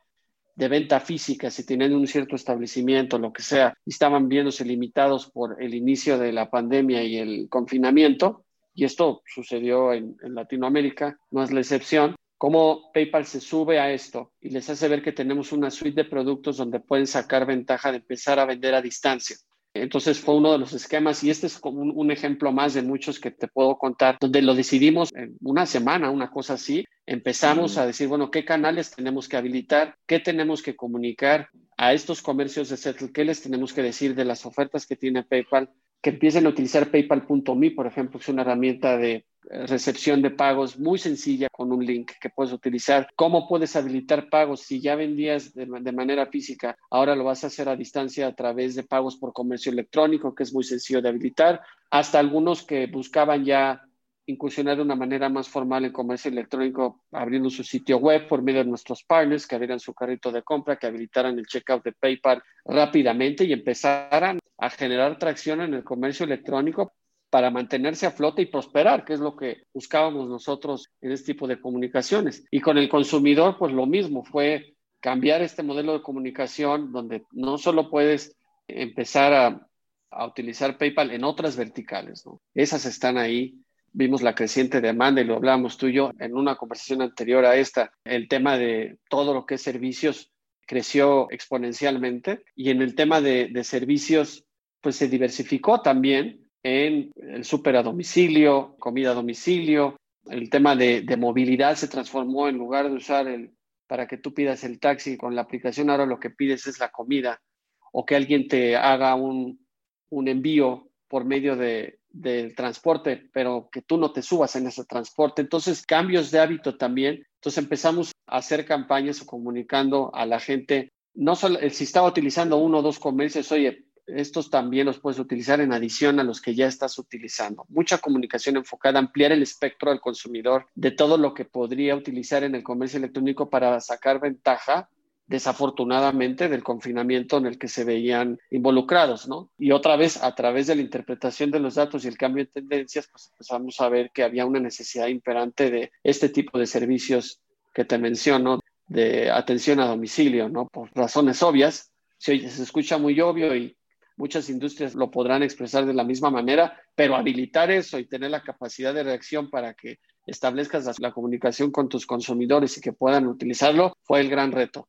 C: de venta física, si tienen un cierto establecimiento, lo que sea, y estaban viéndose limitados por el inicio de la pandemia y el confinamiento, y esto sucedió en, en Latinoamérica, no es la excepción, cómo PayPal se sube a esto y les hace ver que tenemos una suite de productos donde pueden sacar ventaja de empezar a vender a distancia. Entonces fue uno de los esquemas y este es como un, ejemplo más de muchos que te puedo contar, donde lo decidimos en una semana, una cosa así. Empezamos a decir, bueno, ¿qué canales tenemos que habilitar? ¿Qué tenemos que comunicar a estos comercios de Settle? ¿Qué les tenemos que decir de las ofertas que tiene PayPal? Que empiecen a utilizar PayPal.me, por ejemplo, que es una herramienta de recepción de pagos muy sencilla con un link que puedes utilizar. ¿Cómo puedes habilitar pagos? Si ya vendías de, manera física, ahora lo vas a hacer a distancia a través de pagos por comercio electrónico, que es muy sencillo de habilitar, hasta algunos que buscaban ya incursionar de una manera más formal en comercio electrónico, abriendo su sitio web por medio de nuestros partners, que abrieran su carrito de compra, que habilitaran el checkout de PayPal rápidamente y empezaran a generar tracción en el comercio electrónico para mantenerse a flote y prosperar, que es lo que buscábamos nosotros en este tipo de comunicaciones. Y con el consumidor, pues lo mismo, fue cambiar este modelo de comunicación donde no solo puedes empezar a, utilizar PayPal en otras verticales, ¿no? Esas están ahí. Vimos la creciente demanda y lo hablábamos tú y yo en una conversación anterior a esta. El tema de todo lo que es servicios creció exponencialmente y en el tema de, de servicios, pues se diversificó también en el súper a domicilio, comida a domicilio. El tema de, movilidad se transformó en lugar de usar el para que tú pidas el taxi con la aplicación, ahora lo que pides es la comida o que alguien te haga un, envío por medio de, del transporte, pero que tú no te subas en ese transporte. Entonces, cambios de hábito también. Entonces empezamos a hacer campañas o comunicando a la gente, no solo si estaba utilizando uno o dos comercios, oye, estos también los puedes utilizar en adición a los que ya estás utilizando. Mucha comunicación enfocada, ampliar el espectro al consumidor de todo lo que podría utilizar en el comercio electrónico para sacar ventaja desafortunadamente del confinamiento en el que se veían involucrados, ¿no? Y otra vez, a través de la interpretación de los datos y el cambio de tendencias, pues empezamos a ver que había una necesidad imperante de este tipo de servicios que te menciono, de atención a domicilio, ¿no? Por razones obvias, se, se escucha muy obvio y muchas industrias lo podrán expresar de la misma manera, pero habilitar eso y tener la capacidad de reacción para que establezcas la, comunicación con tus consumidores y que puedan utilizarlo fue el gran reto.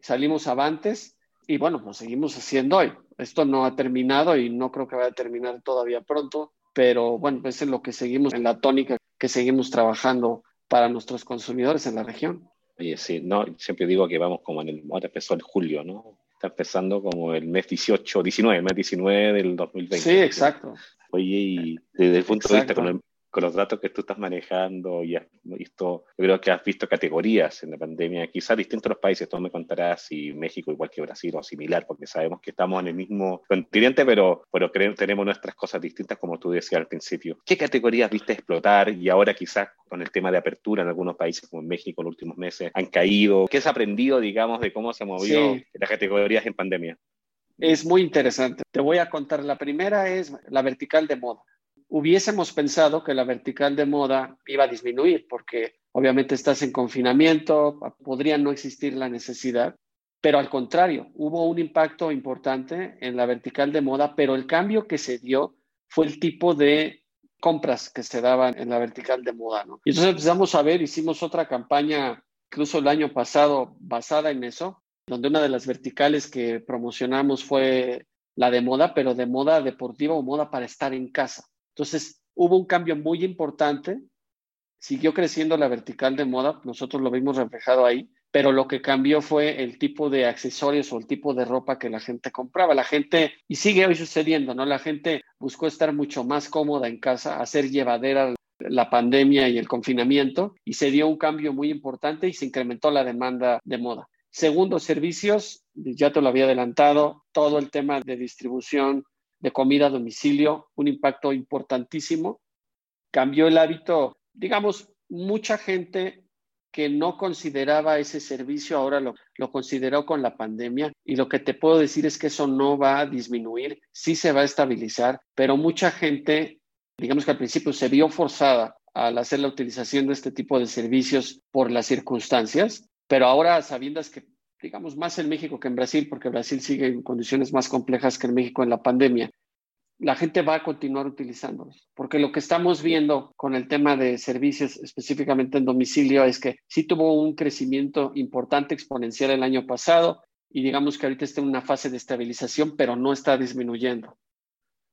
C: Salimos avantes y bueno, pues seguimos haciendo hoy. Esto no ha terminado y no creo que vaya a terminar todavía pronto, pero bueno, pues es lo que seguimos en la tónica que seguimos trabajando para nuestros consumidores en la región.
B: Oye, sí, no, siempre digo que vamos como en el, ahora empezó el julio, ¿no? Está empezando como el mes 18, 19, mes 19 del 2020.
C: Sí, exacto.
B: Oye, y desde el punto de vista con los datos que tú estás manejando y has visto, yo creo que has visto categorías en la pandemia, quizás distintos los países, tú me contarás si México igual que Brasil o similar, porque sabemos que estamos en el mismo continente, pero, pero tenemos nuestras cosas distintas, como tú decías al principio. ¿Qué categorías viste explotar y ahora quizás con el tema de apertura en algunos países como en México en los últimos meses han caído? ¿Qué has aprendido, digamos, de cómo se han movido las categorías en pandemia?
C: Es muy interesante. Te voy a contar. La primera es la vertical de moda hubiésemos pensado que la vertical de moda iba a disminuir porque obviamente estás en confinamiento, podría no existir la necesidad, pero al contrario, hubo un impacto importante en la vertical de moda, pero el cambio que se dio fue el tipo de compras que se daban en la vertical de moda. ¿no? Y entonces empezamos a ver, hicimos otra campaña, incluso el año pasado, basada en eso, donde una de las verticales que promocionamos fue la de moda, pero de moda deportiva o moda para estar en casa. Entonces, hubo un cambio muy importante, siguió creciendo la vertical de moda, nosotros lo vimos reflejado ahí, pero lo que cambió fue el tipo de accesorios o el tipo de ropa que la gente compraba. La gente, y sigue hoy sucediendo, ¿no? La gente buscó estar mucho más cómoda en casa, hacer llevadera la pandemia y el confinamiento, y se dio un cambio muy importante y se incrementó la demanda de moda. Segundo, servicios, ya te lo había adelantado, todo el tema de distribución de comida a domicilio, un impacto importantísimo. Cambió el hábito, digamos, mucha gente que no consideraba ese servicio ahora lo, lo, consideró con la pandemia y lo que te puedo decir es que eso no va a disminuir, sí se va a estabilizar, pero mucha gente, digamos que al principio se vio forzada al hacer la utilización de este tipo de servicios por las circunstancias, pero ahora sabiendo que digamos, más en México que en Brasil, porque Brasil sigue en condiciones más complejas que en México en la pandemia, la gente va a continuar utilizándolos, porque lo que estamos viendo con el tema de servicios, específicamente en domicilio, es que sí tuvo un crecimiento importante, exponencial el año pasado, y digamos que ahorita está en una fase de estabilización, pero no está disminuyendo.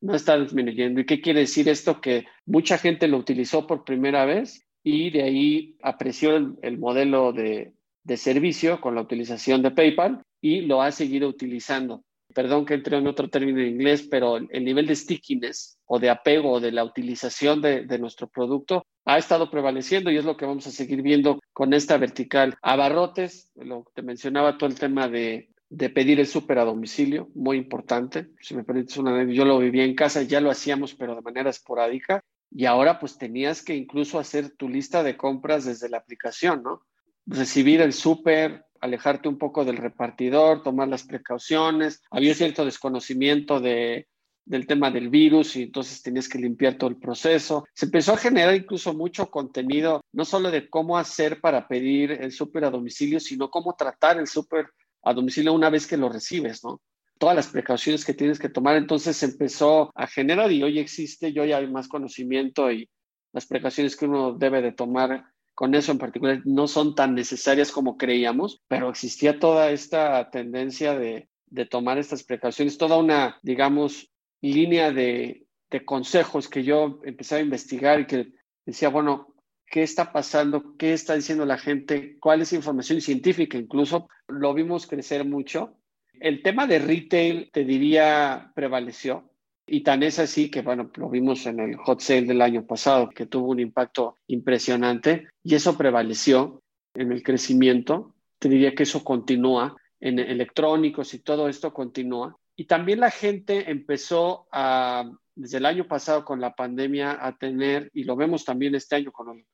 C: No está disminuyendo. ¿Y qué quiere decir esto? Que mucha gente lo utilizó por primera vez y de ahí apreció el modelo de, de servicio con la utilización de PayPal y lo ha seguido utilizando. Perdón que entre en otro término en inglés, pero el nivel de stickiness o de apego de la utilización de, nuestro producto ha estado prevaleciendo y es lo que vamos a seguir viendo con esta vertical. Abarrotes, lo que te mencionaba todo el tema de, de pedir el súper a domicilio, muy importante. Si me permites una yo lo vivía en casa, ya lo hacíamos, pero de manera esporádica. Y ahora pues tenías que incluso hacer tu lista de compras desde la aplicación, ¿no? Recibir el súper, alejarte un poco del repartidor, tomar las precauciones. Había cierto desconocimiento de, del tema del virus y entonces tenías que limpiar todo el proceso. Se empezó a generar incluso mucho contenido, no solo de cómo hacer para pedir el súper a domicilio, sino cómo tratar el súper a domicilio una vez que lo recibes, ¿no? Todas las precauciones que tienes que tomar. Entonces se empezó a generar y hoy existe, y hoy hay más conocimiento y las precauciones que uno debe de tomar con eso en particular no son tan necesarias como creíamos, pero existía toda esta tendencia de, tomar estas precauciones, toda una, digamos, línea de, de consejos que yo empecé a investigar y que decía, bueno, qué está pasando, qué está diciendo la gente, cuál es información científica, incluso lo vimos crecer mucho. El tema de retail, te diría, prevaleció. Y tan es así que, bueno, lo vimos en el hot sale del año pasado, que tuvo un impacto impresionante y eso prevaleció en el crecimiento. Te diría que eso continúa en electrónicos y todo esto continúa. Y también la gente empezó a, desde el año pasado con la pandemia, a tener, y lo vemos también este año con el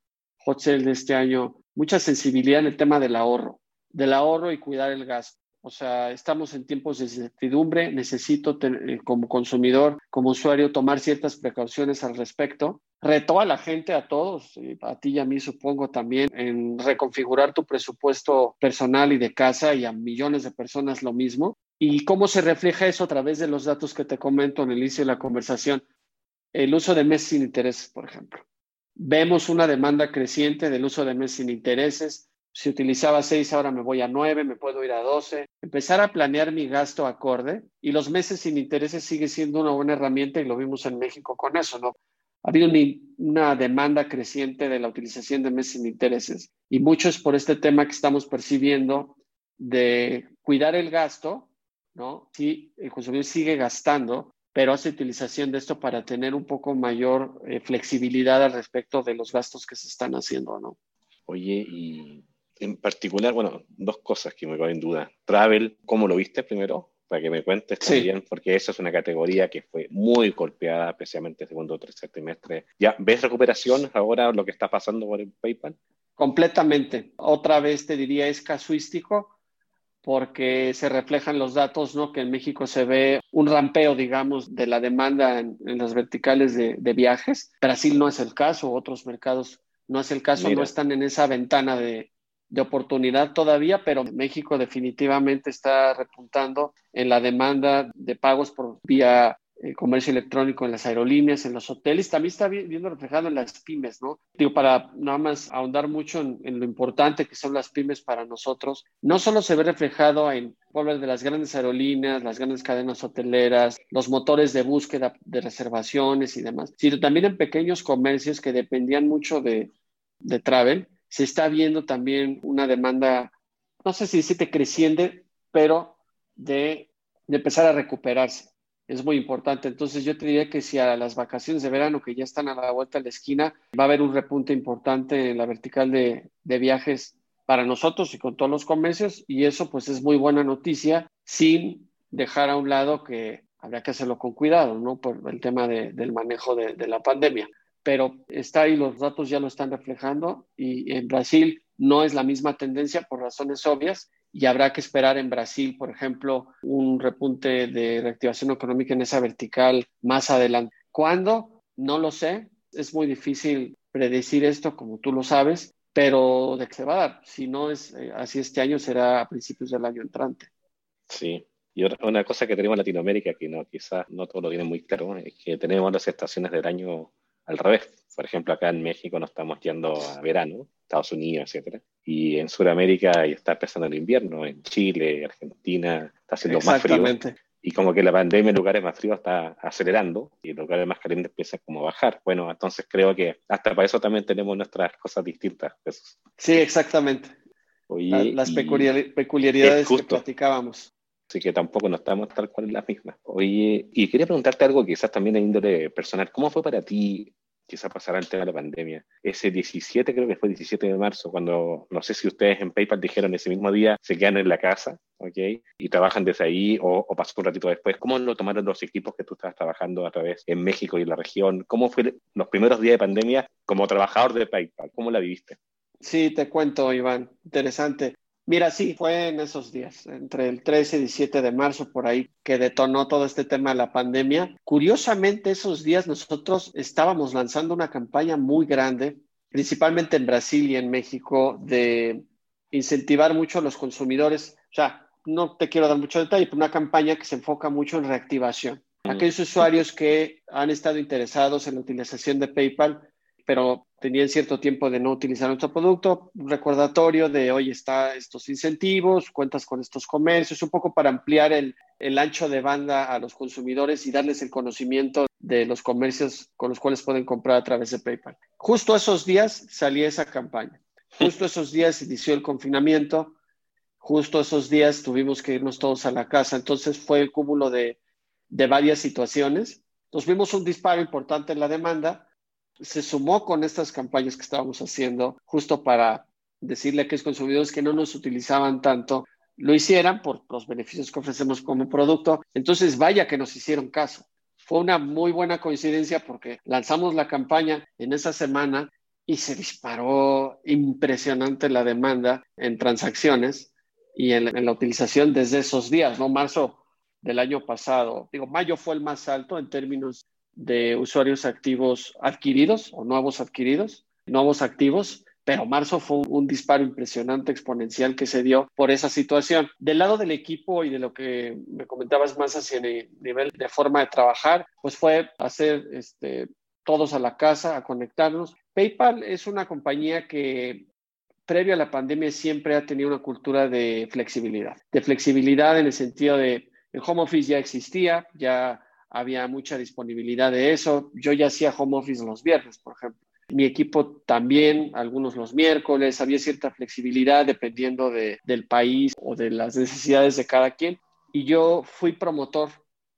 C: hot sale de este año, mucha sensibilidad en el tema del ahorro, del ahorro y cuidar el gasto. O sea, estamos en tiempos de incertidumbre, necesito eh, como consumidor, como usuario, tomar ciertas precauciones al respecto. Reto a la gente, a todos, a ti y a mí supongo también, en reconfigurar tu presupuesto personal y de casa y a millones de personas lo mismo. ¿Y cómo se refleja eso a través de los datos que te comento en el inicio de la conversación? El uso de meses sin intereses, por ejemplo. Vemos una demanda creciente del uso de meses sin intereses si utilizaba seis, ahora me voy a nueve, me puedo ir a doce. Empezar a planear mi gasto acorde y los meses sin intereses sigue siendo una buena herramienta y lo vimos en México con eso, ¿no? Ha habido una demanda creciente de la utilización de meses sin intereses y mucho es por este tema que estamos percibiendo de cuidar el gasto, ¿no? Si el consumidor sigue gastando, pero hace utilización de esto para tener un poco mayor eh, flexibilidad al respecto de los gastos que se están haciendo, ¿no?
B: Oye, y en particular, bueno, dos cosas que me ponen en duda. Travel, ¿cómo lo viste primero? Para que me cuentes también, porque esa es una categoría que fue muy golpeada, especialmente el segundo o tercer trimestre. ¿Ya ves recuperación ahora lo que está pasando por el PayPal?
C: Completamente. Otra vez te diría es casuístico porque se reflejan los datos, ¿no? Que en México se ve un rampeo, digamos, de la demanda en, las verticales de, viajes. Brasil no es el caso, otros mercados no es el caso, no están en esa ventana de, de oportunidad todavía, pero México definitivamente está repuntando en la demanda de pagos por vía eh, comercio electrónico en las aerolíneas, en los hoteles, también está viendo reflejado en las pymes, ¿no? Digo, para nada más ahondar mucho en, lo importante que son las pymes para nosotros, no solo se ve reflejado en hablar de las grandes aerolíneas, las grandes cadenas hoteleras, los motores de búsqueda de reservaciones y demás, sino también en pequeños comercios que dependían mucho de, de travel, se está viendo también una demanda, no sé si decirte creciente, pero de, de empezar a recuperarse es muy importante. Entonces yo te diría que si a las vacaciones de verano que ya están a la vuelta de la esquina, va a haber un repunte importante en la vertical de, viajes para nosotros y con todos los comercios y eso pues es muy buena noticia sin dejar a un lado que habrá que hacerlo con cuidado, ¿no? Por el tema del manejo de, de la pandemia. Pero está ahí, los datos ya lo están reflejando y en Brasil no es la misma tendencia por razones obvias y habrá que esperar en Brasil, por ejemplo, un repunte de reactivación económica en esa vertical más adelante. ¿Cuándo? No lo sé. Es muy difícil predecir esto, como tú lo sabes, pero de qué se va a dar. Si no es eh, así este año, será a principios del año entrante.
B: Sí. Y una cosa que tenemos en Latinoamérica, que no, quizás no todo lo tiene muy claro, es que tenemos las estaciones del año al revés. Por ejemplo, acá en México nos estamos yendo a verano, Estados Unidos, etcétera. Y en Sudamérica ya está empezando el invierno, en Chile, Argentina, está haciendo más frío. Y como que la pandemia en lugares más fríos está acelerando y en lugares más calientes empieza como a bajar. Bueno, entonces creo que hasta para eso también tenemos nuestras cosas distintas.
C: Sí, exactamente. las peculiaridades que platicábamos.
B: Así que tampoco no estamos tal cual en las mismas. Oye, y quería preguntarte algo quizás también en índole personal. ¿Cómo fue para ti quizás pasará el tema de la pandemia. Ese 17, creo que fue 17 de marzo, cuando no sé si ustedes en PayPal dijeron ese mismo día se quedan en la casa, ¿ok? Y trabajan desde ahí o, pasó un ratito después. ¿Cómo lo tomaron los equipos que tú estabas trabajando a través en México y en la región? ¿Cómo fue los primeros días de pandemia como trabajador de PayPal? ¿Cómo la viviste?
C: Sí, te cuento, Iván. Interesante. Mira, sí, fue en esos días, entre el 13 y 17 de marzo, por ahí, que detonó todo este tema de la pandemia. Curiosamente, esos días nosotros estábamos lanzando una campaña muy grande, principalmente en Brasil y en México, de incentivar mucho a los consumidores. O sea, no te quiero dar mucho detalle, pero una campaña que se enfoca mucho en reactivación. Mm. Aquellos usuarios que han estado interesados en la utilización de PayPal, pero tenían cierto tiempo de no utilizar nuestro producto, recordatorio de hoy está estos incentivos, cuentas con estos comercios, un poco para ampliar el, el, ancho de banda a los consumidores y darles el conocimiento de los comercios con los cuales pueden comprar a través de PayPal. Justo esos días salía esa campaña. Justo esos días inició el confinamiento. Justo esos días tuvimos que irnos todos a la casa. Entonces fue el cúmulo de, de varias situaciones. Nos vimos un disparo importante en la demanda se sumó con estas campañas que estábamos haciendo justo para decirle a aquellos consumidores que no nos utilizaban tanto, lo hicieran por los beneficios que ofrecemos como producto. Entonces, vaya que nos hicieron caso. Fue una muy buena coincidencia porque lanzamos la campaña en esa semana y se disparó impresionante la demanda en transacciones y en, en la utilización desde esos días, ¿no? Marzo del año pasado. Digo, mayo fue el más alto en términos de usuarios activos adquiridos o nuevos adquiridos, nuevos activos, pero marzo fue un, disparo impresionante, exponencial que se dio por esa situación. Del lado del equipo y de lo que me comentabas más hacia el nivel de forma de trabajar, pues fue hacer este, todos a la casa, a conectarnos. PayPal es una compañía que previo a la pandemia siempre ha tenido una cultura de flexibilidad, de flexibilidad en el sentido de el home office ya existía, ya había mucha disponibilidad de eso. Yo ya hacía home office los viernes, por ejemplo. Mi equipo también, algunos los miércoles, había cierta flexibilidad dependiendo de, del país o de las necesidades de cada quien. Y yo fui promotor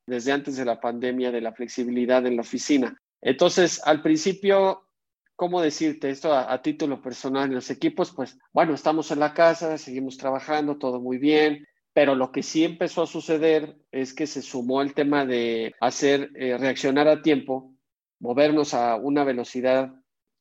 C: desde antes de la pandemia de la flexibilidad en la oficina. Entonces, al principio, ¿cómo decirte esto a, título personal en los equipos? Pues bueno, estamos en la casa, seguimos trabajando, todo muy bien, pero lo que sí empezó a suceder es que se sumó el tema de hacer eh, reaccionar a tiempo, movernos a una velocidad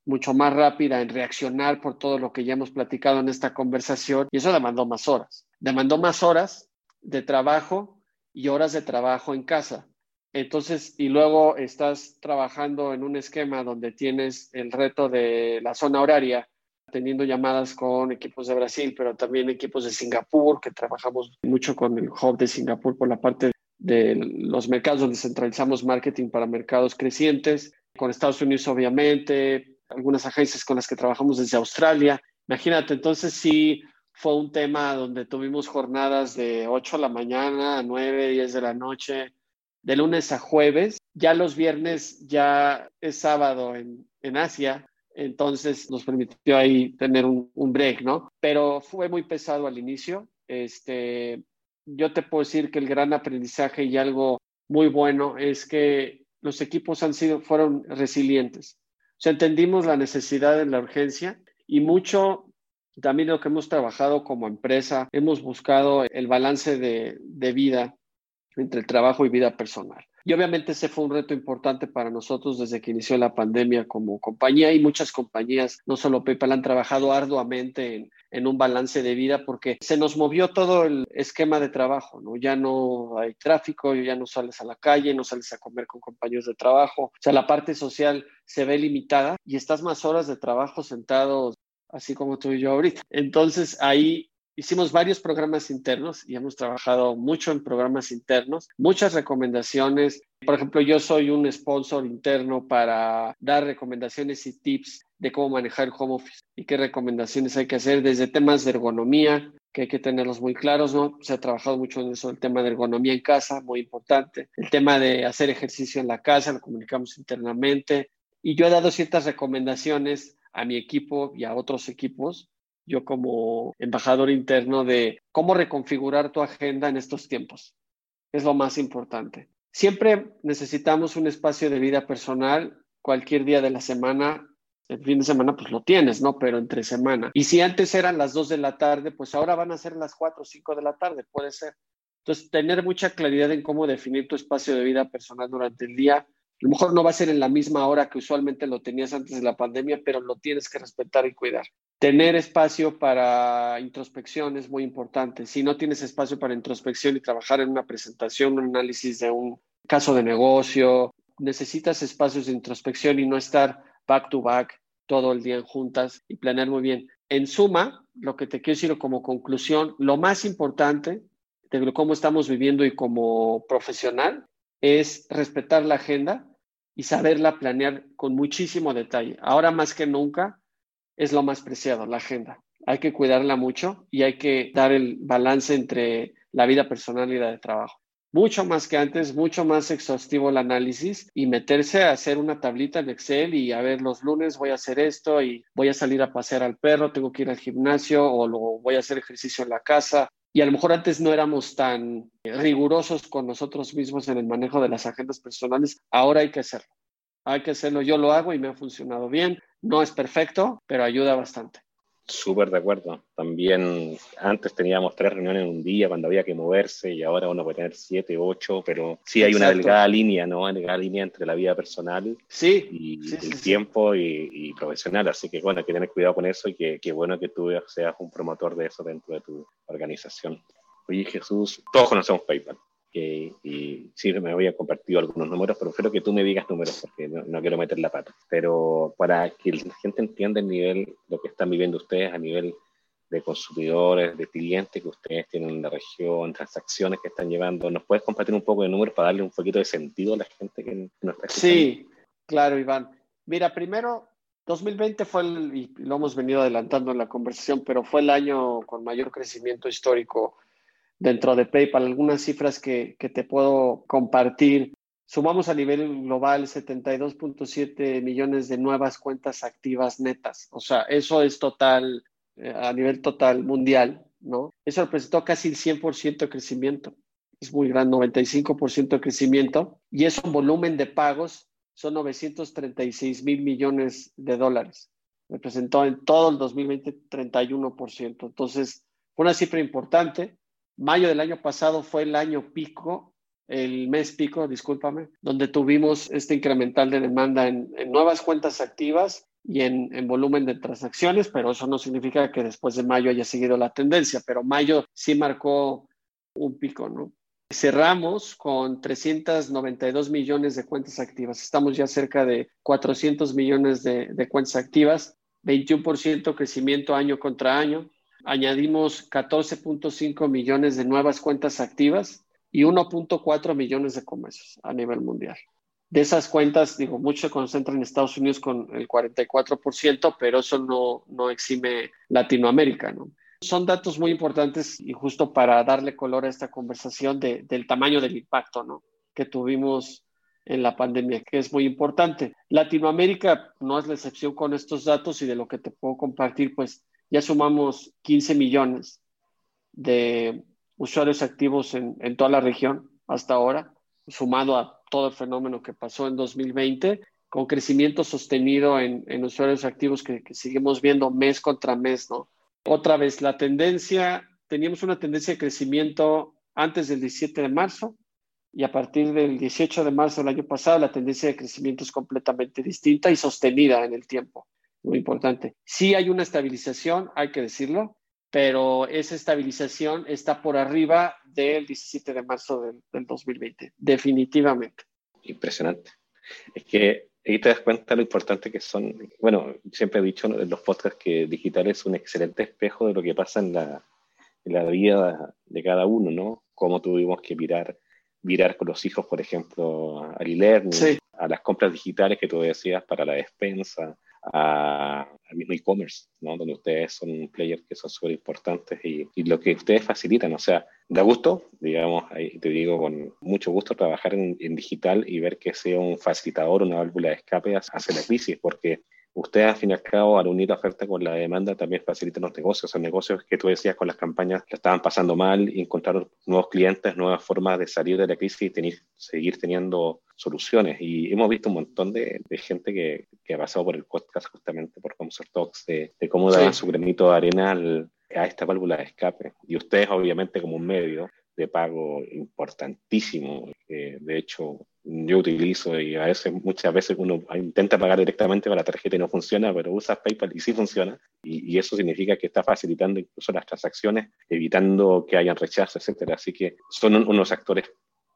C: mucho más rápida en reaccionar por todo lo que ya hemos platicado en esta conversación y eso demandó más horas. Demandó más horas de trabajo y horas de trabajo en casa. Entonces, y luego estás trabajando en un esquema donde tienes el reto de la zona horaria, teniendo llamadas con equipos de Brasil, pero también equipos de Singapur, que trabajamos mucho con el hub de Singapur por la parte de los mercados donde centralizamos marketing para mercados crecientes, con Estados Unidos obviamente, algunas agencias con las que trabajamos desde Australia. Imagínate, entonces sí fue un tema donde tuvimos jornadas de 8 de la mañana a 9, 10 de la noche, de lunes a jueves. Ya los viernes ya es sábado en, en Asia, entonces nos permitió ahí tener un, un, break, ¿no? Pero fue muy pesado al inicio. Este, yo te puedo decir que el gran aprendizaje y algo muy bueno es que los equipos han sido, fueron resilientes. O sea, entendimos la necesidad de la urgencia y mucho también lo que hemos trabajado como empresa, hemos buscado el balance de vida entre el trabajo y vida personal. Y obviamente ese fue un reto importante para nosotros desde que inició la pandemia como compañía y muchas compañías, no solo PayPal, han trabajado arduamente en, un balance de vida porque se nos movió todo el esquema de trabajo, ¿no? Ya no hay tráfico, ya no sales a la calle, no sales a comer con compañeros de trabajo, o sea, la parte social se ve limitada y estás más horas de trabajo sentados así como tú y yo ahorita. Entonces ahí Hicimos varios programas internos y hemos trabajado mucho en programas internos, muchas recomendaciones. Por ejemplo, yo soy un sponsor interno para dar recomendaciones y tips de cómo manejar el home office y qué recomendaciones hay que hacer desde temas de ergonomía, que hay que tenerlos muy claros, ¿no? Se ha trabajado mucho en eso, el tema de ergonomía en casa, muy importante. El tema de hacer ejercicio en la casa, lo comunicamos internamente. Y yo he dado ciertas recomendaciones a mi equipo y a otros equipos yo como embajador interno de cómo reconfigurar tu agenda en estos tiempos. Es lo más importante. Siempre necesitamos un espacio de vida personal cualquier día de la semana. El fin de semana pues lo tienes, ¿no? Pero entre semana. Y si antes eran las 2 de la tarde, pues ahora van a ser las 4 o 5 de la tarde, puede ser. Entonces, tener mucha claridad en cómo definir tu espacio de vida personal durante el día. A lo mejor no va a ser en la misma hora que usualmente lo tenías antes de la pandemia, pero lo tienes que respetar y cuidar. Tener espacio para introspección es muy importante. Si no tienes espacio para introspección y trabajar en una presentación, un análisis de un caso de negocio, necesitas espacios de introspección y no estar back to back todo el día juntas y planear muy bien. En suma, lo que te quiero decir como conclusión, lo más importante de cómo estamos viviendo y como profesional es respetar la agenda y saberla planear con muchísimo detalle. Ahora más que nunca, es lo más preciado, la agenda. Hay que cuidarla mucho y hay que dar el balance entre la vida personal y la de trabajo. Mucho más que antes, mucho más exhaustivo el análisis y meterse a hacer una tablita en Excel y a ver, los lunes voy a hacer esto y voy a salir a pasear al perro, tengo que ir al gimnasio o lo, voy a hacer ejercicio en la casa. Y a lo mejor antes no éramos tan rigurosos con nosotros mismos en el manejo de las agendas personales, ahora hay que hacerlo. Hay que hacerlo, yo lo hago y me ha funcionado bien. No es perfecto, pero ayuda bastante.
B: Súper de acuerdo. También antes teníamos tres reuniones en un día cuando había que moverse y ahora uno puede tener siete, ocho, pero sí hay una delgada línea, ¿no? Una delgada línea entre la vida personal
C: sí,
B: y el tiempo y, profesional. Así que bueno, hay que tener cuidado con eso y que, que bueno que tú seas un promotor de eso dentro de tu organización. Oye Jesús, todos conocemos PayPal y sí, me voy a compartir algunos números, pero espero que tú me digas números porque no, quiero meter la pata. Pero para que la gente entienda el nivel, lo que están viviendo ustedes a nivel de consumidores, de clientes que ustedes tienen en la región, transacciones que están llevando, ¿nos puedes compartir un poco de números para darle un poquito de sentido a la gente que nos está
C: escuchando? Sí, claro, Iván. Mira, primero, 2020 fue el, y lo hemos venido adelantando en la conversación, pero fue el año con mayor crecimiento histórico dentro de PayPal. Algunas cifras que, que te puedo compartir. Sumamos a nivel global 72.7 millones de nuevas cuentas activas netas. O sea, eso es total, eh, a nivel total mundial, ¿no? Eso representó casi el 100% de crecimiento. es muy grande, 95% de crecimiento, y eso en volumen de pagos son 936 mil millones de dólares. Representó en todo el 2020 31%. Entonces, una cifra importante. Mayo del año pasado fue el año pico, el mes pico, discúlpame, donde tuvimos este incremental de demanda en, nuevas cuentas activas y en, en, volumen de transacciones, pero eso no significa que después de mayo haya seguido la tendencia, pero mayo sí marcó un pico, ¿no? Cerramos con 392 millones de cuentas activas. Estamos ya cerca de 400 millones de, de cuentas activas, 21% crecimiento año contra año. Añadimos 14.5 millones de nuevas cuentas activas y 1.4 millones de comercios a nivel mundial. De esas cuentas, digo, mucho se concentra en Estados Unidos con el 44%, pero eso no, no exime Latinoamérica, ¿no? Son datos muy importantes y justo para darle color a esta conversación de, del tamaño del impacto ¿no? que tuvimos en la pandemia, que es muy importante. Latinoamérica no es la excepción con estos datos y de lo que te puedo compartir, pues ya sumamos 15 millones de usuarios activos en, en toda la región hasta ahora, sumado a todo el fenómeno que pasó en 2020, con crecimiento sostenido en, en usuarios activos que, que, seguimos viendo mes contra mes, ¿no? Otra vez, la tendencia, teníamos una tendencia de crecimiento antes del 17 de marzo y a partir del 18 de marzo del año pasado la tendencia de crecimiento es completamente distinta y sostenida en el tiempo. Muy importante. Sí hay una estabilización, hay que decirlo, pero esa estabilización está por arriba del 17 de marzo del, del 2020, definitivamente.
B: Impresionante. Es que ahí te das cuenta lo importante que son. Bueno, siempre he dicho en los podcasts que digital es un excelente espejo de lo que pasa en la, en la vida de cada uno, ¿no? Cómo tuvimos que mirar, mirar con los hijos, por ejemplo, al e-learning, a las compras digitales que tú decías para la despensa, a, mismo e-commerce, ¿no? donde ustedes son un player que son súper importantes y, y, lo que ustedes facilitan. O sea, da gusto, digamos, ahí te digo con mucho gusto trabajar en, en digital y ver que sea un facilitador, una válvula de escape hacia la crisis, porque ustedes al fin y al cabo, al unir la oferta con la demanda, también facilitan los negocios. Los negocios que tú decías con las campañas que estaban pasando mal y encontraron nuevos clientes, nuevas formas de salir de la crisis y tener, seguir teniendo soluciones. Y hemos visto un montón de, de gente que, que, ha pasado por el podcast justamente por Comsort Talks, de, de cómo sí. su granito de arena al, a esta válvula de escape. Y ustedes, obviamente, como un medio de pago importantísimo, de hecho yo utilizo y a veces, muchas veces uno intenta pagar directamente con la tarjeta y no funciona, pero usa PayPal y sí funciona. Y, y, eso significa que está facilitando incluso las transacciones, evitando que hayan rechazos, etcétera. Así que son un, unos actores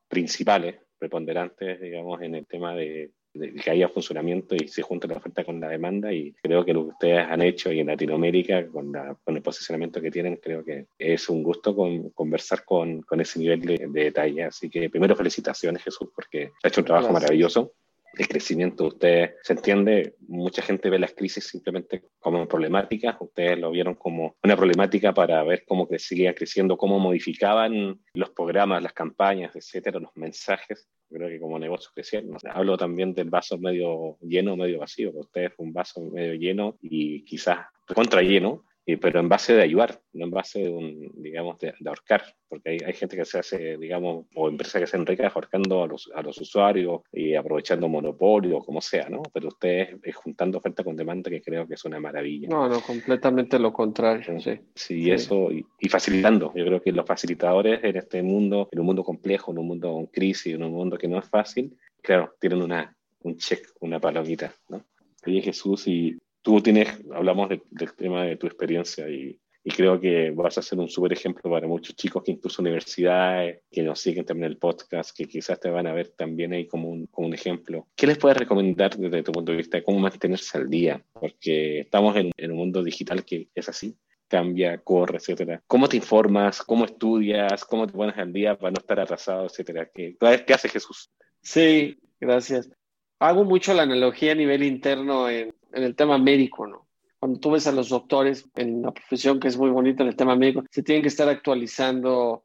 B: principales, preponderantes, digamos, en el tema de, que haya funcionamiento y se junte la oferta con la demanda y creo que lo que ustedes han hecho y en Latinoamérica con, la, con el posicionamiento que tienen creo que es un gusto con, conversar con, con, ese nivel de, de, detalle así que primero felicitaciones Jesús porque ha hecho un trabajo Gracias. maravilloso el crecimiento de ustedes se entiende, mucha gente ve las crisis simplemente como problemáticas, ustedes lo vieron como una problemática para ver cómo seguía creciendo, cómo modificaban los programas, las campañas, etcétera, los mensajes. Creo que como negocio crecieron. Hablo también del vaso medio lleno, medio vacío. Ustedes fue un vaso medio lleno y quizás contra lleno, pero en base de ayudar, no en base de un, digamos, de, de ahorcar, porque hay, hay, gente que se hace, digamos, o empresas que se enriquecen ahorcando a los, a los usuarios y aprovechando monopolio, como sea, ¿no? Pero ustedes es juntando oferta con demanda que creo que es una maravilla.
C: No, no, completamente lo contrario, sí.
B: Sí, sí. eso, y, y, facilitando. Yo creo que los facilitadores en este mundo, en un mundo complejo, en un mundo con crisis, en un mundo que no es fácil, claro, tienen una, un check, una palomita, ¿no? Oye Jesús, y tú tienes, hablamos de, del tema de tu experiencia y, y, creo que vas a ser un súper ejemplo para muchos chicos que incluso universidades, que nos siguen también el podcast, que quizás te van a ver también ahí como un, como un ejemplo. ¿Qué les puedes recomendar desde tu punto de vista de cómo mantenerse al día? Porque estamos en, en un mundo digital que es así cambia, corre, etcétera. ¿Cómo te informas? ¿Cómo estudias? ¿Cómo te pones al día para no estar atrasado, etcétera? ¿Qué, qué hace Jesús?
C: Sí, gracias. Hago mucho la analogía a nivel interno en, en el tema médico, ¿no? Cuando tú ves a los doctores en la profesión que es muy bonita en el tema médico, se tienen que estar actualizando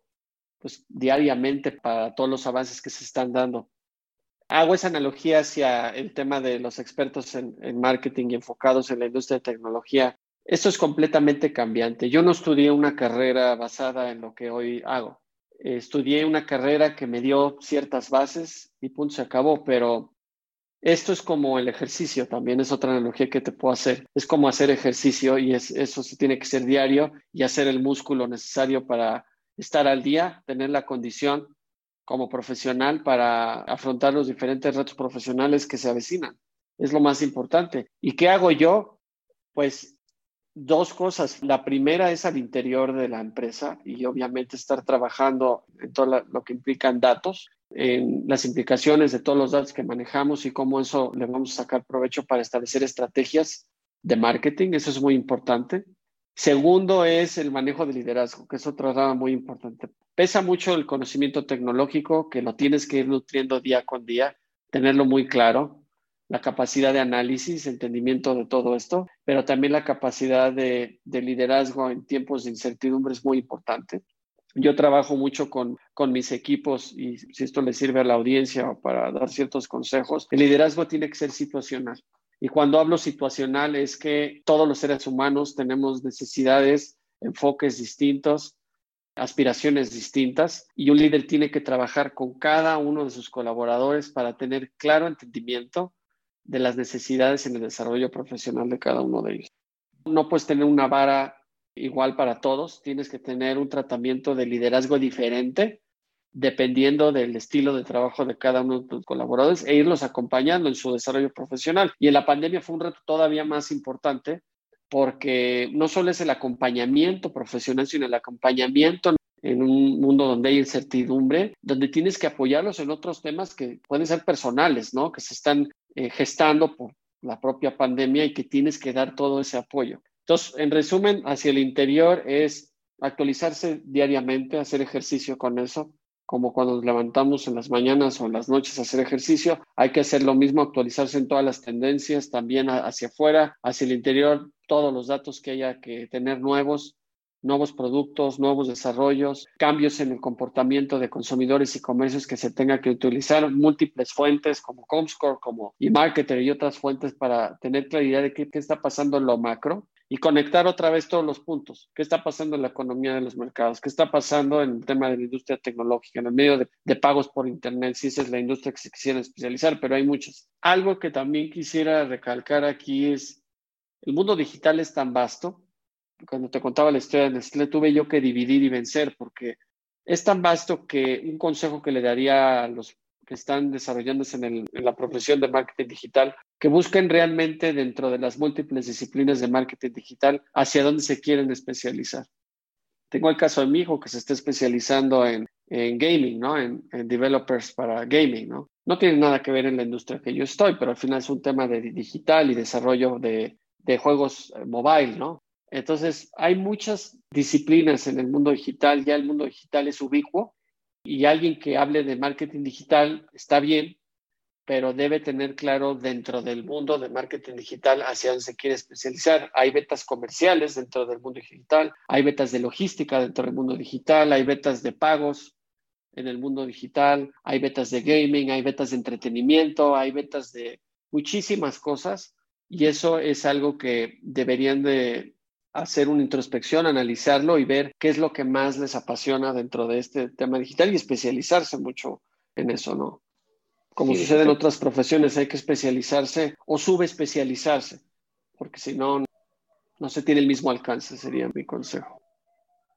C: pues, diariamente para todos los avances que se están dando. Hago esa analogía hacia el tema de los expertos en, marketing y enfocados en la industria de tecnología. Esto es completamente cambiante. Yo no estudié una carrera basada en lo que hoy hago. estudié una carrera que me dio ciertas bases y punto, se acabó, pero esto es como el ejercicio, también es otra analogía que te puedo hacer. Es como hacer ejercicio y es, eso se tiene que ser diario y hacer el músculo necesario para estar al día, tener la condición como profesional para afrontar los diferentes retos profesionales que se avecinan. Es lo más importante. ¿Y qué hago yo? Pues dos cosas. La primera es al interior de la empresa y obviamente estar trabajando en todo lo que implican datos, en las implicaciones de todos los datos que manejamos y cómo eso le vamos a sacar provecho para establecer estrategias de marketing. Eso es muy importante. Segundo es el manejo de liderazgo, que es otra rama muy importante. Pesa mucho el conocimiento tecnológico, que lo tienes que ir nutriendo día con día, tenerlo muy claro la capacidad de análisis, entendimiento de todo esto, pero también la capacidad de, liderazgo en tiempos de incertidumbre es muy importante. Yo trabajo mucho con, con mis equipos y si esto le sirve a la audiencia para dar ciertos consejos, el liderazgo tiene que ser situacional. Y cuando hablo situacional es que todos los seres humanos tenemos necesidades, enfoques distintos, aspiraciones distintas y un líder tiene que trabajar con cada uno de sus colaboradores para tener claro entendimiento de las necesidades en el desarrollo profesional de cada uno de ellos. No puedes tener una vara igual para todos, tienes que tener un tratamiento de liderazgo diferente dependiendo del estilo de trabajo de cada uno de tus colaboradores e irlos acompañando en su desarrollo profesional. Y en la pandemia fue un reto todavía más importante porque no solo es el acompañamiento profesional, sino el acompañamiento en un mundo donde hay incertidumbre, donde tienes que apoyarlos en otros temas que pueden ser personales, ¿no? Que se están eh, gestando por la propia pandemia y que tienes que dar todo ese apoyo. Entonces, en resumen, hacia el interior es actualizarse diariamente, hacer ejercicio con eso, como cuando nos levantamos en las mañanas o en las noches a hacer ejercicio, hay que hacer lo mismo, actualizarse en todas las tendencias, también hacia afuera, hacia el interior, todos los datos que haya que tener nuevos, nuevos productos, nuevos desarrollos, cambios en el comportamiento de consumidores y comercios que se tenga que utilizar, múltiples fuentes como Comscore, como eMarketer y otras fuentes para tener claridad de qué, qué está pasando en lo macro y conectar otra vez todos los puntos. ¿Qué está pasando en la economía de los mercados? ¿Qué está pasando en el tema de la industria tecnológica, en el medio de, de, pagos por Internet? Si esa es la industria que se quisiera especializar, pero hay muchas. Algo que también quisiera recalcar aquí es, el mundo digital es tan vasto cuando te contaba la historia de Nestlé, tuve yo que dividir y vencer porque es tan vasto que un consejo que le daría a los que están desarrollándose en, la profesión de marketing digital, que busquen realmente dentro de las múltiples disciplinas de marketing digital hacia dónde se quieren especializar. Tengo el caso de mi hijo que se está especializando en, gaming, ¿no? En, developers para gaming, ¿no? No tiene nada que ver en la industria que yo estoy, pero al final es un tema de digital y desarrollo de, de juegos eh, mobile, ¿no? Entonces, hay muchas disciplinas en el mundo digital, ya el mundo digital es ubicuo y alguien que hable de marketing digital está bien, pero debe tener claro dentro del mundo de marketing digital hacia dónde se quiere especializar. Hay betas comerciales dentro del mundo digital, hay betas de logística dentro del mundo digital, hay betas de pagos en el mundo digital, hay betas de gaming, hay betas de entretenimiento, hay betas de muchísimas cosas y eso es algo que deberían de hacer una introspección, analizarlo y ver qué es lo que más les apasiona dentro de este tema digital y especializarse mucho en eso, ¿no? Como sucede en otras profesiones, hay que especializarse o subespecializarse, porque si no, no se tiene el mismo alcance, sería mi consejo.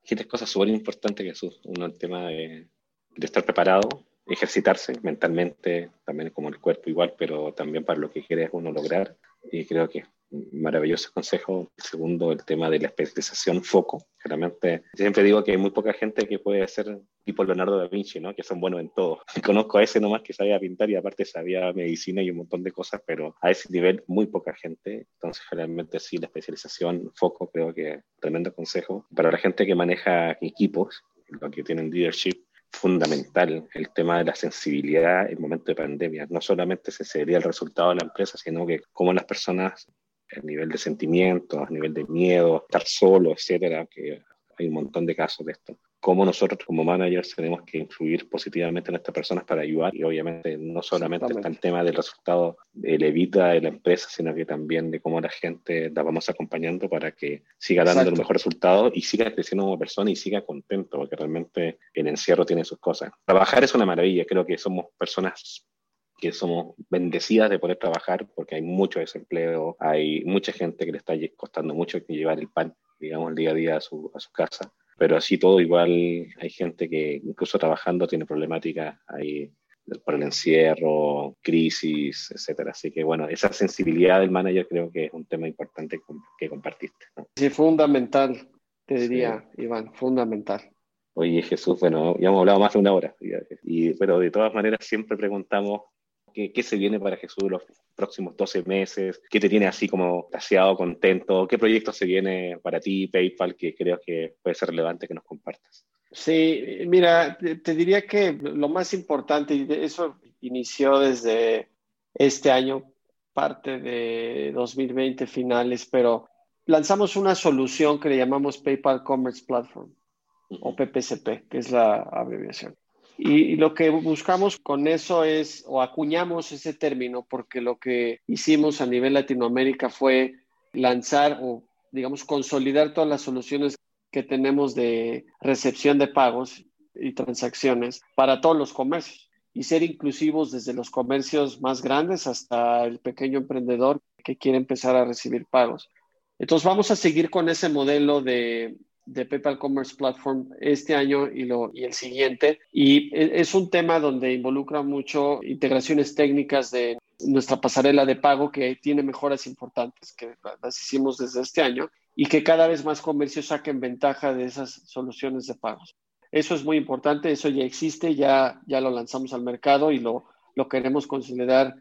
B: Tres cosas súper importantes, Jesús. Uno, el tema de, de estar preparado, ejercitarse mentalmente, también como el cuerpo igual, pero también para lo que quiere uno lograr. Y creo que maravilloso consejo. Segundo, el tema de la especialización foco. Realmente, siempre digo que hay muy poca gente que puede ser tipo Leonardo da Vinci, ¿no? Que son buenos en todo. *laughs* Conozco a ese nomás que sabía pintar y aparte sabía medicina y un montón de cosas, pero a ese nivel muy poca gente. Entonces, realmente sí, la especialización foco creo que tremendo consejo. Para la gente que maneja equipos, lo que tienen leadership, fundamental el tema de la sensibilidad en momentos de pandemia. No solamente se sería el resultado de la empresa, sino que cómo las personas a nivel de sentimientos, a nivel de miedo, estar solo, etcétera, que hay un montón de casos de esto. cómo nosotros como managers tenemos que influir positivamente en estas personas para ayudar y obviamente no solamente está el tema del resultado de la evita de la empresa, sino que también de cómo la gente la vamos acompañando para que siga dando el mejor resultado y siga creciendo como persona y siga contento, porque realmente el encierro tiene sus cosas. Trabajar es una maravilla, creo que somos personas que somos bendecidas de poder trabajar porque hay mucho desempleo, hay mucha gente que le está costando mucho llevar el pan, digamos, el día a día a su, a su casa. Pero así todo, igual hay gente que incluso trabajando tiene problemáticas ahí por el encierro, crisis, etcétera. Así que bueno, esa sensibilidad del manager creo que es un tema importante que compartiste.
C: Sí, fundamental, te diría, Iván, fundamental.
B: Oye, Jesús, bueno, ya hemos hablado más de una hora, y, pero de todas maneras siempre preguntamos ¿Qué, se viene para Jesús los próximos 12 meses? ¿Qué te tiene así como taseado, contento? ¿Qué proyecto se viene para ti, PayPal, que creo que puede ser relevante que nos compartas?
C: Sí, mira, te, diría que lo más importante, y eso inició desde este año, parte de 2020 finales, pero lanzamos una solución que le llamamos PayPal Commerce Platform o PPCP, que es la abreviación. Y, lo que buscamos con eso es, o acuñamos ese término, porque lo que hicimos a nivel Latinoamérica fue lanzar o, digamos, consolidar todas las soluciones que tenemos de recepción de pagos y transacciones para todos los comercios y ser inclusivos desde los comercios más grandes hasta el pequeño emprendedor que quiere empezar a recibir pagos. Entonces vamos a seguir con ese modelo de, de PayPal Commerce Platform este año y, lo, y el siguiente. Y e, es un tema donde involucra mucho integraciones técnicas de nuestra pasarela de pago que tiene mejoras importantes que las hicimos desde este año y que cada vez más comercios saquen ventaja de esas soluciones de pagos. Eso es muy importante, eso ya existe, ya, ya lo lanzamos al mercado y lo, lo queremos considerar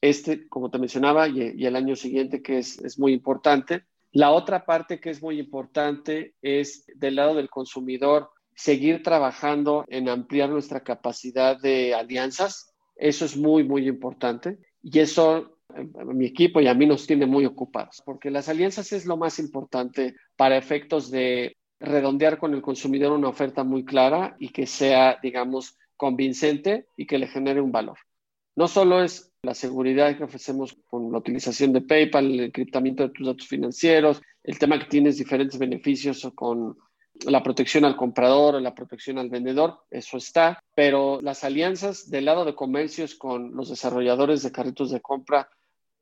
C: este, como te mencionaba, y, y el año siguiente, que es, es muy importante. La otra parte que es muy importante es del lado del consumidor, seguir trabajando en ampliar nuestra capacidad de alianzas. Eso es muy, muy importante. Y eso a mi equipo y a mí nos tiene muy ocupados, porque las alianzas es lo más importante para efectos de redondear con el consumidor una oferta muy clara y que sea, digamos, convincente y que le genere un valor. No solo es la seguridad que ofrecemos con la utilización de PayPal, el encriptamiento de tus datos financieros, el tema que tienes diferentes beneficios con la protección al comprador la protección al vendedor, eso está, pero las alianzas del lado de comercios con los desarrolladores de carritos de compra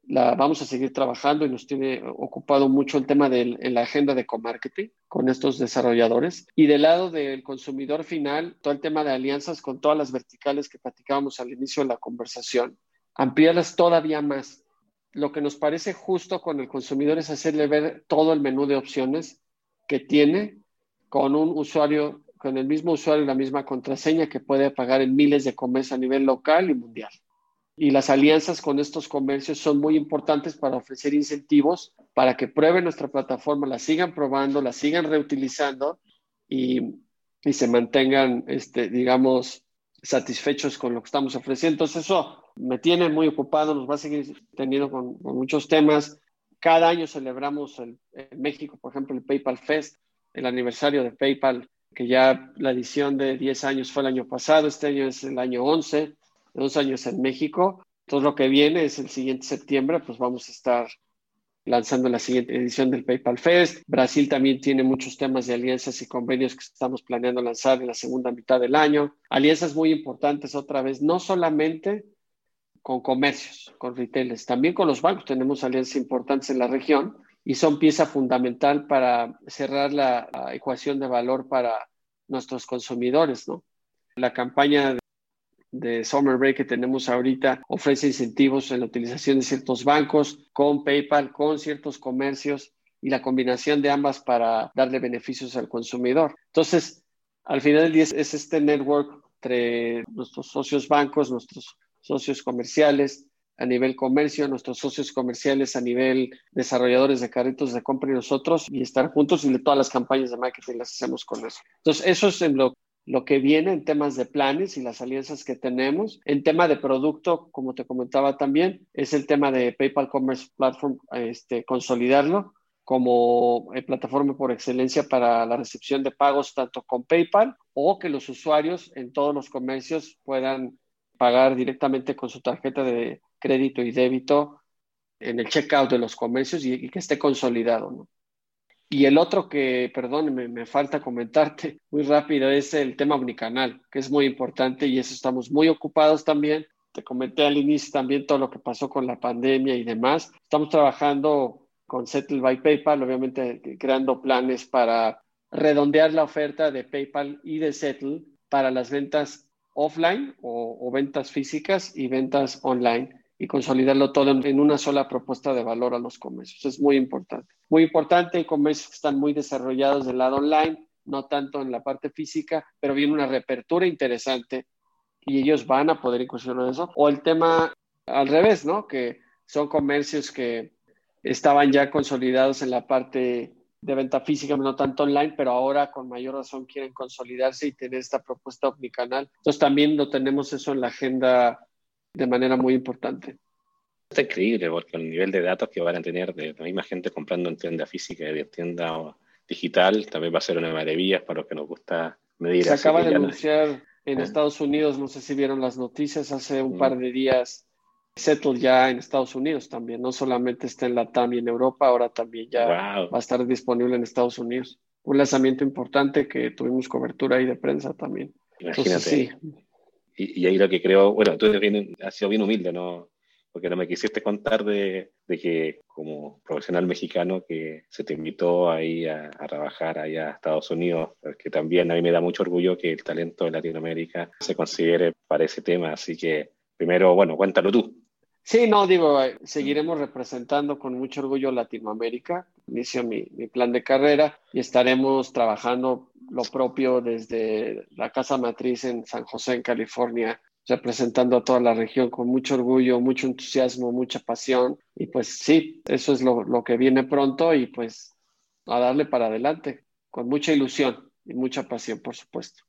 C: la vamos a seguir trabajando y nos tiene ocupado mucho el tema de la agenda de co-marketing con estos desarrolladores. Y del lado del consumidor final, todo el tema de alianzas con todas las verticales que platicábamos al inicio de la conversación, ampliarlas todavía más. Lo que nos parece justo con el consumidor es hacerle ver todo el menú de opciones que tiene con un usuario, con el mismo usuario y la misma contraseña que puede pagar en miles de comercios a nivel local y mundial. Y las alianzas con estos comercios son muy importantes para ofrecer incentivos para que prueben nuestra plataforma, la sigan probando, la sigan reutilizando y, y se mantengan, este, digamos, satisfechos con lo que estamos ofreciendo. Entonces eso me tiene muy ocupado, nos va a seguir teniendo con, muchos temas. Cada año celebramos en México, por ejemplo, el PayPal Fest, el aniversario de PayPal, que ya la edición de 10 años fue el año pasado, este año es el año 11, dos años en México. Todo lo que viene es el siguiente septiembre, pues vamos a estar lanzando la siguiente edición del PayPal Fest. Brasil también tiene muchos temas de alianzas y convenios que estamos planeando lanzar en la segunda mitad del año. Alianzas muy importantes otra vez, no solamente con comercios, con retailers, también con los bancos tenemos alianzas importantes en la región y son pieza fundamental para cerrar la, la ecuación de valor para nuestros consumidores, ¿no? La campaña de de Summer Break que tenemos ahorita ofrece incentivos en la utilización de ciertos bancos con PayPal, con ciertos comercios y la combinación de ambas para darle beneficios al consumidor. Entonces, al final del día es este network entre nuestros socios bancos, nuestros socios comerciales a nivel comercio, nuestros socios comerciales a nivel desarrolladores de carritos de compra y nosotros y estar juntos y todas las campañas de marketing las hacemos con eso. Entonces, eso es lo lo que viene en temas de planes y las alianzas que tenemos. En tema de producto, como te comentaba también, es el tema de PayPal Commerce Platform, este, consolidarlo como eh, plataforma por excelencia para la recepción de pagos tanto con PayPal o que los usuarios en todos los comercios puedan pagar directamente con su tarjeta de crédito y débito en el checkout de los comercios y, que esté consolidado. Y el otro que, perdón, me, me, falta comentarte *laughs* muy rápido es el tema omnicanal, que es muy importante y eso estamos muy ocupados también. Te comenté al inicio también todo lo que pasó con la pandemia y demás. Estamos trabajando con Settle by PayPal, obviamente creando planes para redondear la oferta de PayPal y de Settle para las ventas offline o, ventas físicas y ventas online y consolidarlo todo en, una sola propuesta de valor a los comercios. Es muy importante. Muy importante, hay comercios que están muy desarrollados del lado online, no tanto en la parte física, pero viene una reapertura interesante y ellos van a poder incursionar eso. O el tema al revés, ¿no? Que son comercios que estaban ya consolidados en la parte de venta física, no tanto online, pero ahora con mayor razón quieren consolidarse y tener esta propuesta omnicanal. Entonces también lo tenemos eso en la agenda de manera muy importante.
B: Está increíble porque el nivel de datos que van a tener de la misma gente comprando en tienda física y de tienda digital también va a ser una maravilla para los que nos gusta medir.
C: Se acaba de anunciar en Estados Unidos, no sé si vieron las noticias hace un par de días, Settle ya en Estados Unidos también, no solamente está en la TAM y en Europa, ahora también ya va a estar disponible en Estados Unidos. Un lanzamiento importante que tuvimos cobertura ahí de prensa también. Imagínate. sí.
B: y, ahí lo que creo, bueno, tú has sido bien humilde, ¿no? Porque no me quisiste contar de, de que como profesional mexicano que se te invitó ahí a, a, trabajar allá a Estados Unidos, porque también a mí me da mucho orgullo que el talento de Latinoamérica se considere para ese tema, así que primero, bueno, cuéntalo tú.
C: Sí, no, digo, eh, seguiremos representando con mucho orgullo Latinoamérica. Inicio mi, plan de carrera y estaremos trabajando lo propio desde la casa matriz en San José, en California, representando a toda la región con mucho orgullo, mucho entusiasmo, mucha pasión. Y pues sí, eso es lo, lo que viene pronto y pues a darle para adelante, con mucha ilusión y mucha pasión, por supuesto.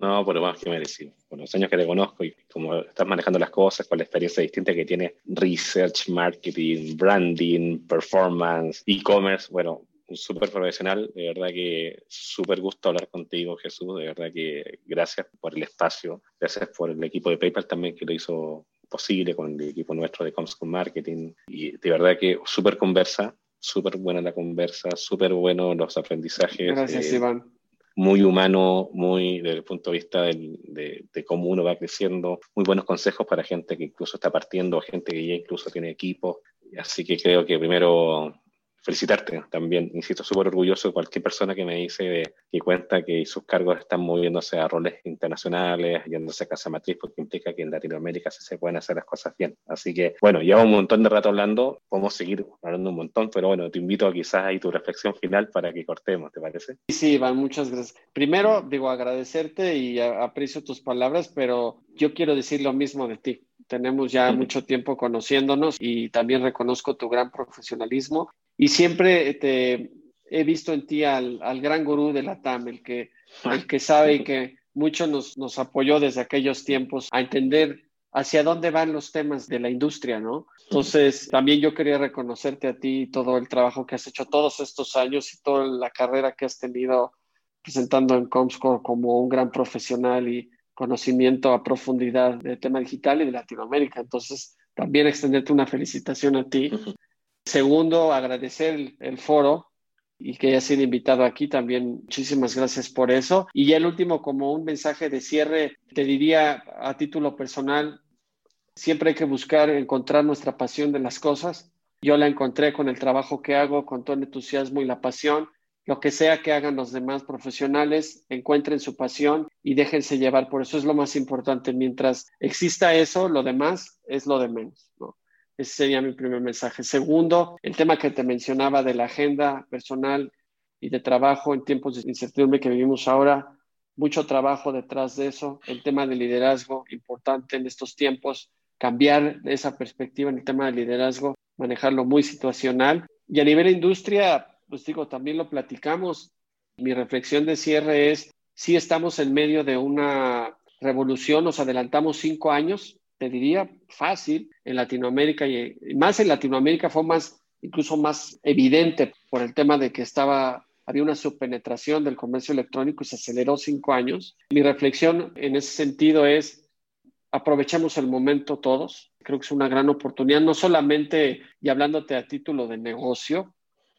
B: No, por lo más que merecido. Por los años que te conozco y como estás manejando las cosas, con la experiencia distinta que tiene research, marketing, branding, performance, e-commerce, bueno, un súper profesional. De verdad que súper gusto hablar contigo, Jesús. De verdad que gracias por el espacio. Gracias por el equipo de PayPal también que lo hizo posible con el equipo nuestro de Comscore Marketing. Y de verdad que súper conversa, súper buena la conversa, súper bueno los aprendizajes.
C: Gracias, eh, Iván
B: muy humano, muy desde el punto de vista de, de, cómo uno va creciendo, muy buenos consejos para gente que incluso está partiendo, gente que ya incluso tiene equipo. Así que creo que primero felicitarte también. Insisto, súper orgulloso de cualquier persona que me dice que cuenta que sus cargos están moviéndose a roles internacionales, yéndose a casa matriz, porque implica que en Latinoamérica se pueden hacer las cosas bien. Así que, bueno, llevamos un montón de rato hablando, podemos seguir hablando un montón, pero bueno, te invito a quizás ahí tu reflexión final para que cortemos, ¿te parece?
C: Sí, Iván, muchas gracias. Primero, digo, agradecerte y aprecio tus palabras, pero yo quiero decir lo mismo de ti. Tenemos ya mucho tiempo conociéndonos y también reconozco tu gran profesionalismo y siempre te he visto en ti al, gran gurú de la TAM, el que, el que sabe y que mucho nos, nos apoyó desde aquellos tiempos a entender hacia dónde van los temas de la industria, ¿no? Entonces, también yo quería reconocerte a ti todo el trabajo que has hecho todos estos años y toda la carrera que has tenido presentando en Comscore como un gran profesional y conocimiento a profundidad del tema digital y de Latinoamérica. Entonces, también extenderte una felicitación a ti Segundo, agradecer el, foro y que haya sido invitado aquí también. Muchísimas gracias por eso. Y ya el último, como un mensaje de cierre, te diría a título personal, siempre hay que buscar encontrar nuestra pasión de las cosas. Yo la encontré con el trabajo que hago, con todo el entusiasmo y la pasión. Lo que sea que hagan los demás profesionales, encuentren su pasión y déjense llevar. Por eso es lo más importante. Mientras exista eso, lo demás es lo de menos. ¿no? Ese sería mi primer mensaje. Segundo, el tema que te mencionaba de la agenda personal y de trabajo en tiempos de incertidumbre que vivimos ahora, mucho trabajo detrás de eso, el tema de liderazgo importante en estos tiempos, cambiar esa perspectiva en el tema de liderazgo, manejarlo muy situacional. Y a nivel industria, pues digo, también lo platicamos. Mi reflexión de cierre es, si estamos en medio de una revolución, nos adelantamos cinco años, te diría fácil en Latinoamérica y más en Latinoamérica fue más incluso más evidente por el tema de que estaba había una subpenetración del comercio electrónico y se aceleró cinco años. Mi reflexión en ese sentido es, aprovechemos el momento todos. Creo que es una gran oportunidad, no solamente y hablándote a título de negocio,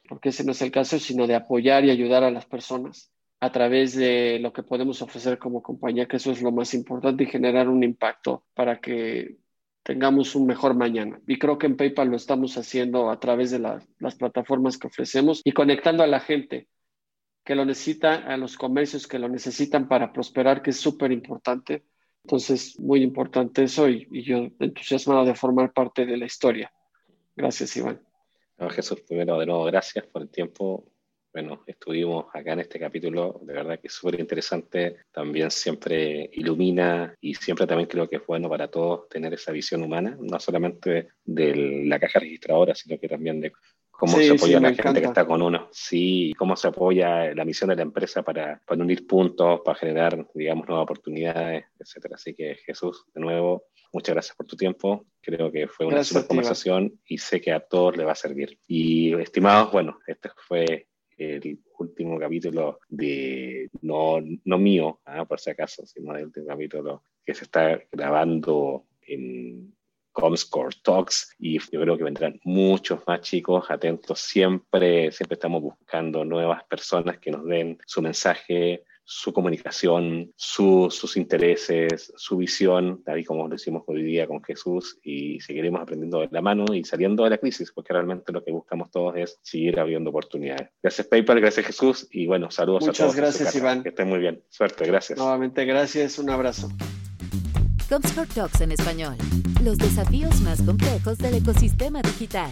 C: porque ese no es el caso, sino de apoyar y ayudar a las personas a través de lo que podemos ofrecer como compañía, que eso es lo más importante y generar un impacto para que tengamos un mejor mañana. Y creo que en PayPal lo estamos haciendo a través de las plataformas que ofrecemos y conectando a la gente que lo necesita, a los comercios que lo necesitan para prosperar, que es súper importante. Entonces, muy importante eso y, y, yo entusiasmado de formar parte de la historia. Gracias, Iván.
B: Jesús, primero de nuevo, gracias por el tiempo bueno, estuvimos acá en este capítulo, de verdad que es súper interesante, también siempre ilumina y siempre también creo que es bueno para todos tener esa visión humana, no solamente de la caja registradora, sino que también de cómo se apoya la gente que está con uno, sí, cómo se apoya la misión de la empresa para, para unir puntos, para generar, digamos, nuevas oportunidades, etcétera. Así que Jesús, de nuevo, muchas gracias por tu tiempo. Creo que fue una super conversación y sé que a todos le va a servir. Y estimados, bueno, este fue el último capítulo de, no, no mío, ¿ah? por si acaso, sino del último capítulo que se está grabando en Comscore Talks y yo creo que vendrán muchos más chicos atentos. Siempre, siempre estamos buscando nuevas personas que nos den su mensaje, su comunicación, sus intereses, su visión, tal y como lo hicimos hoy día con Jesús, y seguiremos aprendiendo de la mano y saliendo de la crisis, porque realmente lo que buscamos todos es seguir abriendo oportunidades. Gracias PayPal, gracias Jesús, y bueno, saludos
C: a
B: todos.
C: Muchas gracias Iván.
B: Que estén muy bien. Suerte, gracias.
C: Nuevamente, gracias, un abrazo.
A: Comscore Talks en español. Los desafíos más complejos del ecosistema digital.